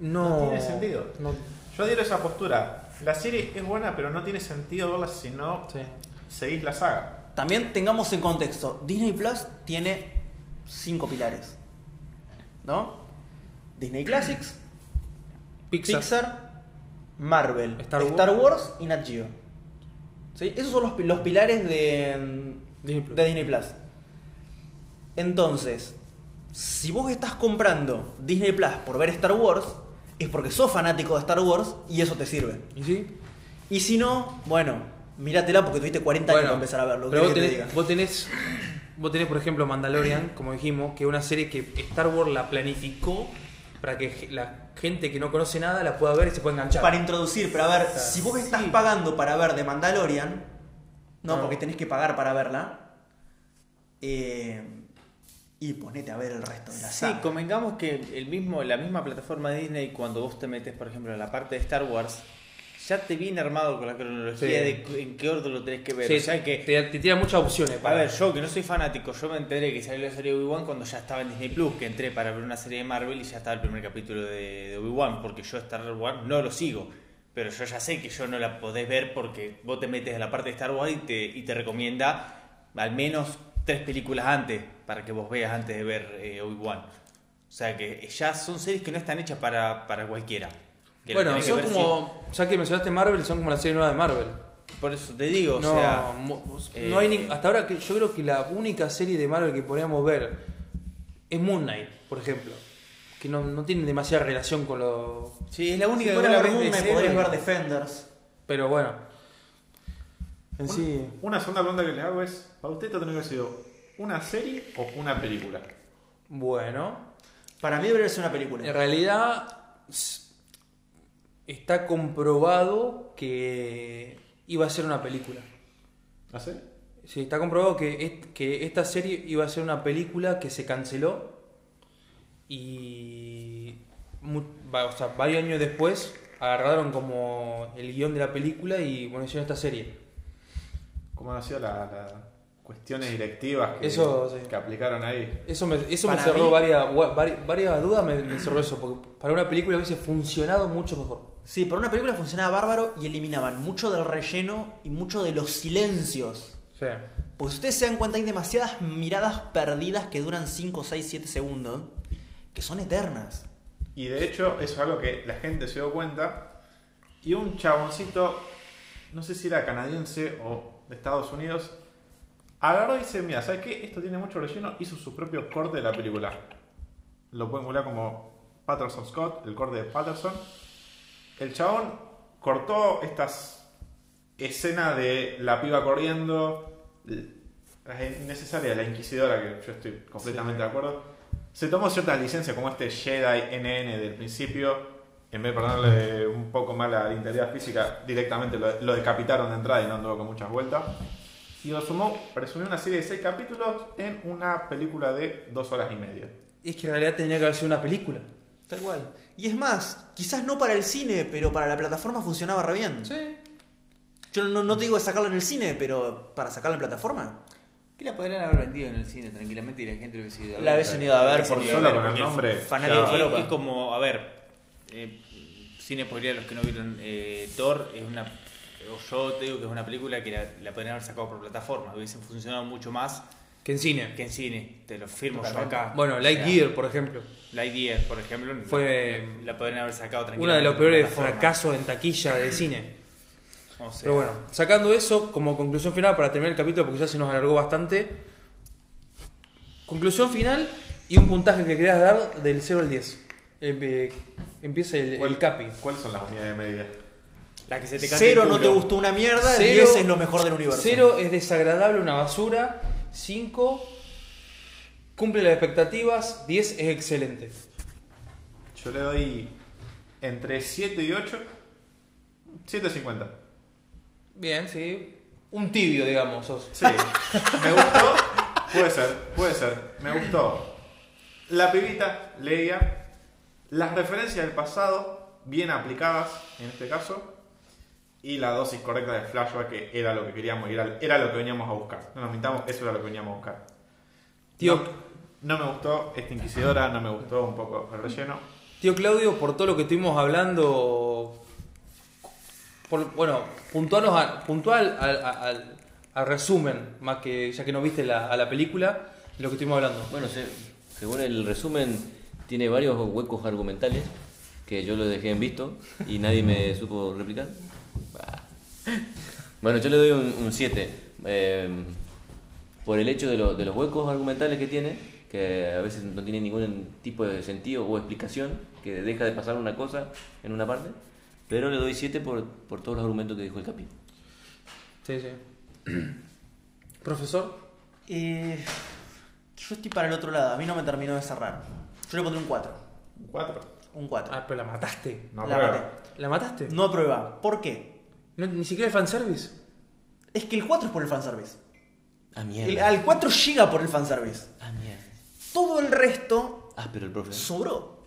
no, No tiene sentido. no- Yo adhiero a esa postura. La serie es buena, pero no tiene sentido verla si no sí. seguís la saga. También tengamos en contexto, Disney Plus tiene cinco pilares. ¿No? Disney Classics, Pixar. Pixar, Marvel, Star Star, Wars. Wars y Nat Geo. ¿Sí? Esos son los, pi- los pilares de Disney Plus. de Disney Plus. Entonces, si vos estás comprando Disney Plus por ver Star Wars, es porque sos fanático de Star Wars y eso te sirve. ¿Y sí? Y si no, bueno, míratela porque tuviste 40 años para empezar a verlo. Pero ¿qué vos tenés, te vos tenés, vos tenés, por ejemplo, Mandalorian, como dijimos, que es una serie que Star Wars la planificó para que la gente que no conoce nada la pueda ver y se pueda enganchar. Para introducir, pero a ver, si vos estás pagando para ver de Mandalorian, no, No. porque tenés que pagar para verla, eh, y ponete a ver el resto de la Sí, saga. convengamos que el mismo, la misma plataforma de Disney, cuando vos te metes, por ejemplo, en la parte de Star Wars, ya te viene armado con la cronología Sí. de en qué orden lo tenés que ver. Sí, o sea que, te, te tira muchas opciones. a para- ver, yo que no soy fanático, yo me enteré que salió la serie de Obi-Wan cuando ya estaba en Disney Plus, que entré para ver una serie de Marvel y ya estaba el primer capítulo de, de Obi-Wan, porque yo Star Wars no lo sigo. Pero yo ya sé que yo no la podés ver porque vos te metes en la parte de Star Wars y te, y te recomienda al menos tres películas antes para que vos veas antes de ver eh, Obi-Wan. O sea que ya son series que no están hechas para, para cualquiera. Que bueno, que son como, ya que mencionaste Marvel, son como la serie nueva de Marvel. Por eso te digo, o no, sea... mo- eh, no hay ni- hasta ahora que yo creo que la única serie de Marvel que podríamos ver es Moon Knight, por ejemplo. Que no, no tiene demasiada relación con lo. Sí, es la única Si que ver Moon Knight, serie. podrías ver Defenders. Pero bueno. En sí. Una segunda pregunta que les hago es: ¿para usted esto tiene que haber sido una serie o una película? Bueno. Para mí debería ser una película. En realidad. Está comprobado que iba a ser una película. ¿La serie? Sí, está comprobado que, est- que esta serie iba a ser una película que se canceló y o sea, varios años después agarraron como el guion de la película y bueno, hicieron esta serie. ¿Cómo sido las las cuestiones directivas que, Eso, sí. que aplicaron ahí? Eso me, eso me cerró mí- varias, varias dudas, me, me cerró eso, porque para una película hubiese funcionado mucho mejor. Sí, para una película funcionaba bárbaro y eliminaban mucho del relleno y mucho de los silencios. Sí. Porque si ustedes se dan cuenta, hay demasiadas miradas perdidas que duran 5, 6, 7 segundos, que son eternas. Y de hecho, eso es algo que la gente se dio cuenta. Y un chaboncito, no sé si era canadiense o de Estados Unidos, agarró y dice: Mira, ¿sabes qué? Esto tiene mucho relleno. Hizo su propio corte de la película. Lo pueden googlear como Patterson Scott, el corte de Patterson. El chabón cortó estas escenas de la piba corriendo, la innecesaria, la inquisidora, que yo estoy completamente de acuerdo. Se tomó ciertas licencias como este Jedi NN del principio, en vez de ponerle un poco más la integridad física, directamente lo, lo decapitaron de entrada y no anduvo con muchas vueltas. Y lo sumó, presumió una serie de seis capítulos en una película de dos horas y media. Es que en realidad tenía que haber sido una película. Tal cual. Y es más, quizás no para el cine, pero para la plataforma funcionaba re bien. Sí. Yo no, no te digo de sacarlo en el cine, pero para sacarlo en plataforma. Que la podrían haber vendido en el cine tranquilamente y la gente lo hubiese ido a ver. La hubiesen ido a ver por Solo con el nombre. fanático Es, como, a ver, eh, sin spoilear a los que no vieron eh, Thor, es una, yo te digo que es una película que la, la podrían haber sacado por plataforma, hubiesen funcionado mucho más Que en cine. que en cine, te lo firmo Totalmente. yo acá. Bueno, O sea, Lightyear, por ejemplo. Lightyear, por ejemplo, Fue la, la podrían haber sacado Uno tranquilamente. de los peores fracasos en taquilla de cine. O sea, Pero bueno, sacando eso como conclusión final para terminar el capítulo porque ya se nos alargó bastante. Conclusión final y un puntaje que querías dar del 0 al 10. Eh, eh, empieza el, ¿Cuál- el capi. ¿Cuáles son las unidades de medida? La que se te Cero el no te gustó una mierda, Cero- 10 es lo mejor del universo. 0 es desagradable, una basura. 5 cumple las expectativas. 10 es excelente. Yo le doy entre 7 y 8. 7.50. Bien, sí. Un tibio, digamos. sos. Sí, me gustó. Puede ser, puede ser. Me gustó. La pibita, Leia. Las referencias del pasado, bien aplicadas en este caso. Y la dosis correcta de flashback, que era lo que queríamos, era, era lo que veníamos a buscar. No nos mintamos, eso era lo que veníamos a buscar. Tío, No, no me gustó esta Inquisidora, no me gustó un poco el relleno. Tío Claudio, por todo lo que estuvimos hablando, por- bueno, puntualnos a- puntual al, al- al- resumen, más que ya que no viste la, a la película, de lo que estuvimos hablando. Bueno, se- según el resumen, tiene varios huecos argumentales que yo lo dejé en visto y nadie me supo replicar. Bueno, yo le doy un 7. por el hecho de, lo- de los huecos argumentales que tiene, que a veces no tiene ningún tipo de sentido o explicación, que deja de pasar una cosa en una parte. Pero le doy 7 por, por todos los argumentos que dijo el capi. Sí, sí. Profesor, Eh, yo estoy para el otro lado, a mí no me terminó de cerrar. Yo le pondré un 4. Un 4. Un 4. ah, pero la mataste. No, la maté. ¿La mataste? No aprueba. ¿Por qué? No, ni siquiera el fanservice. Es que el 4 es por el fanservice. Ah, El- mierda. al 4 llega por el fanservice. Ah, mierda. Todo el resto Ah, pero el profe. sobró.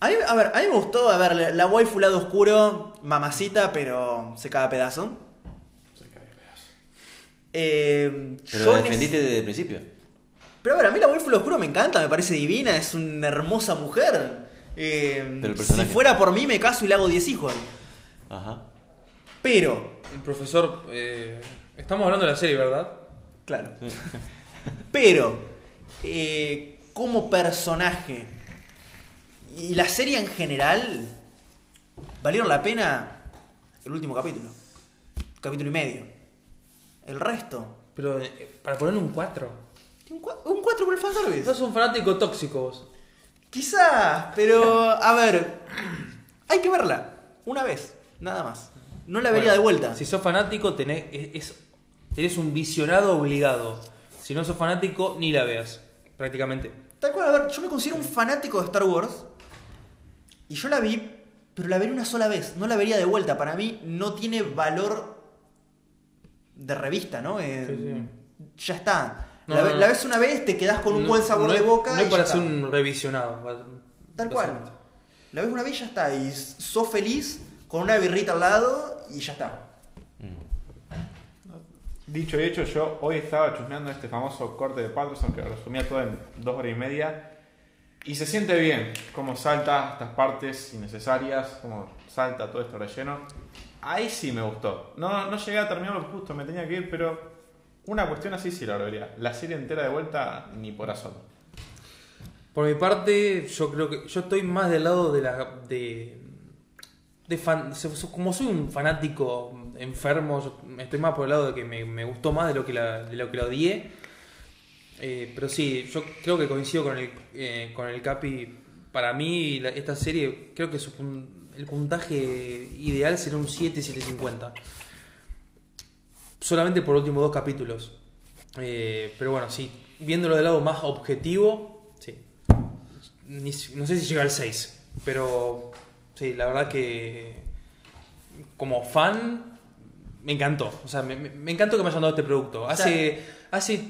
A, mí- a ver, a mí me gustó, a ver, la, la waifu lado oscuro, mamacita, pero se caga a pedazo. Eh, Pero en defendiste desde el principio. Pero a ver, a mí la waifu lado oscuro me encanta, me parece divina, es una hermosa mujer. Eh, Pero el si fuera por mí, me caso y le hago 10 hijos. Ajá. Pero, El profesor, eh, estamos hablando de la serie, ¿verdad? claro. Pero, eh, como personaje y la serie en general, valieron la pena el último capítulo. Capítulo y medio. El resto. Pero eh, para ponerle un 4. Un 4 por el fanservice. Sos un fanático tóxico vos. Quizás, pero a ver, hay que verla una vez, nada más. No la vería Bueno, de vuelta. Si sos fanático, tenés, es, es- eres un visionado obligado. Si no sos fanático, ni la veas. Prácticamente. Tal cual, a ver, yo me considero un fanático de Star Wars y yo la vi, pero la veré una sola vez, no la vería de vuelta. Para mí no tiene valor de revista, ¿no? Eh, Sí, Ya está. No, la, no, ves una vez, te quedás con un No- buen sabor de boca. No es para ser un revisionado. Tal cual. La ves una vez y ya está. Y sos feliz con una birrita al lado y ya está. Dicho y hecho, yo hoy estaba chusmeando este famoso corte de Patterson que resumía todo en dos horas y media. Y se siente bien cómo salta estas partes innecesarias, cómo salta todo esto relleno. Ahí sí me gustó. No, no llegué a terminarlo justo, me tenía que ir, pero una cuestión así sí la vería. La serie entera de vuelta, ni por asomo. Por mi parte, yo creo que yo estoy más del lado de la de, como soy un fanático enfermo, estoy más por el lado de que me, gustó más de lo que la, lo que odié. Eh, pero sí, yo creo que coincido con el eh, con el Capi. Para mí esta serie creo que su el puntaje ideal sería un 7 750. Solamente por los últimos dos capítulos. Eh, pero bueno, sí, viéndolo del lado más objetivo, sí. No sé si llega al 6. Pero sí, la verdad que como fan me encantó. O sea, me, encantó que me hayan dado este producto. Hace, hace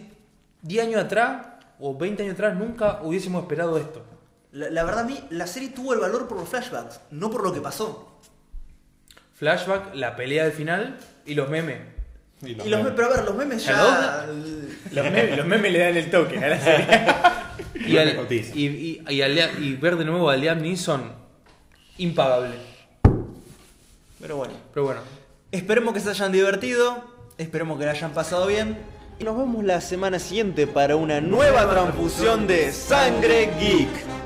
10 años atrás o 20 años atrás nunca hubiésemos esperado esto. La, la verdad, a mí, la serie tuvo el valor por los flashbacks, no por lo que pasó. Flashback, la pelea del final y los memes. Y los memes, pero a ver, los memes ya. Los memes, los memes le dan el toque a la serie. Y, al- y, y- y al Liam- y ver de nuevo a Liam Neeson, impagable. Pero bueno. Pero bueno, Esperemos que se hayan divertido, esperemos que la hayan pasado bien. Y nos vemos la semana siguiente para una nueva transfusión de Sangre Geek.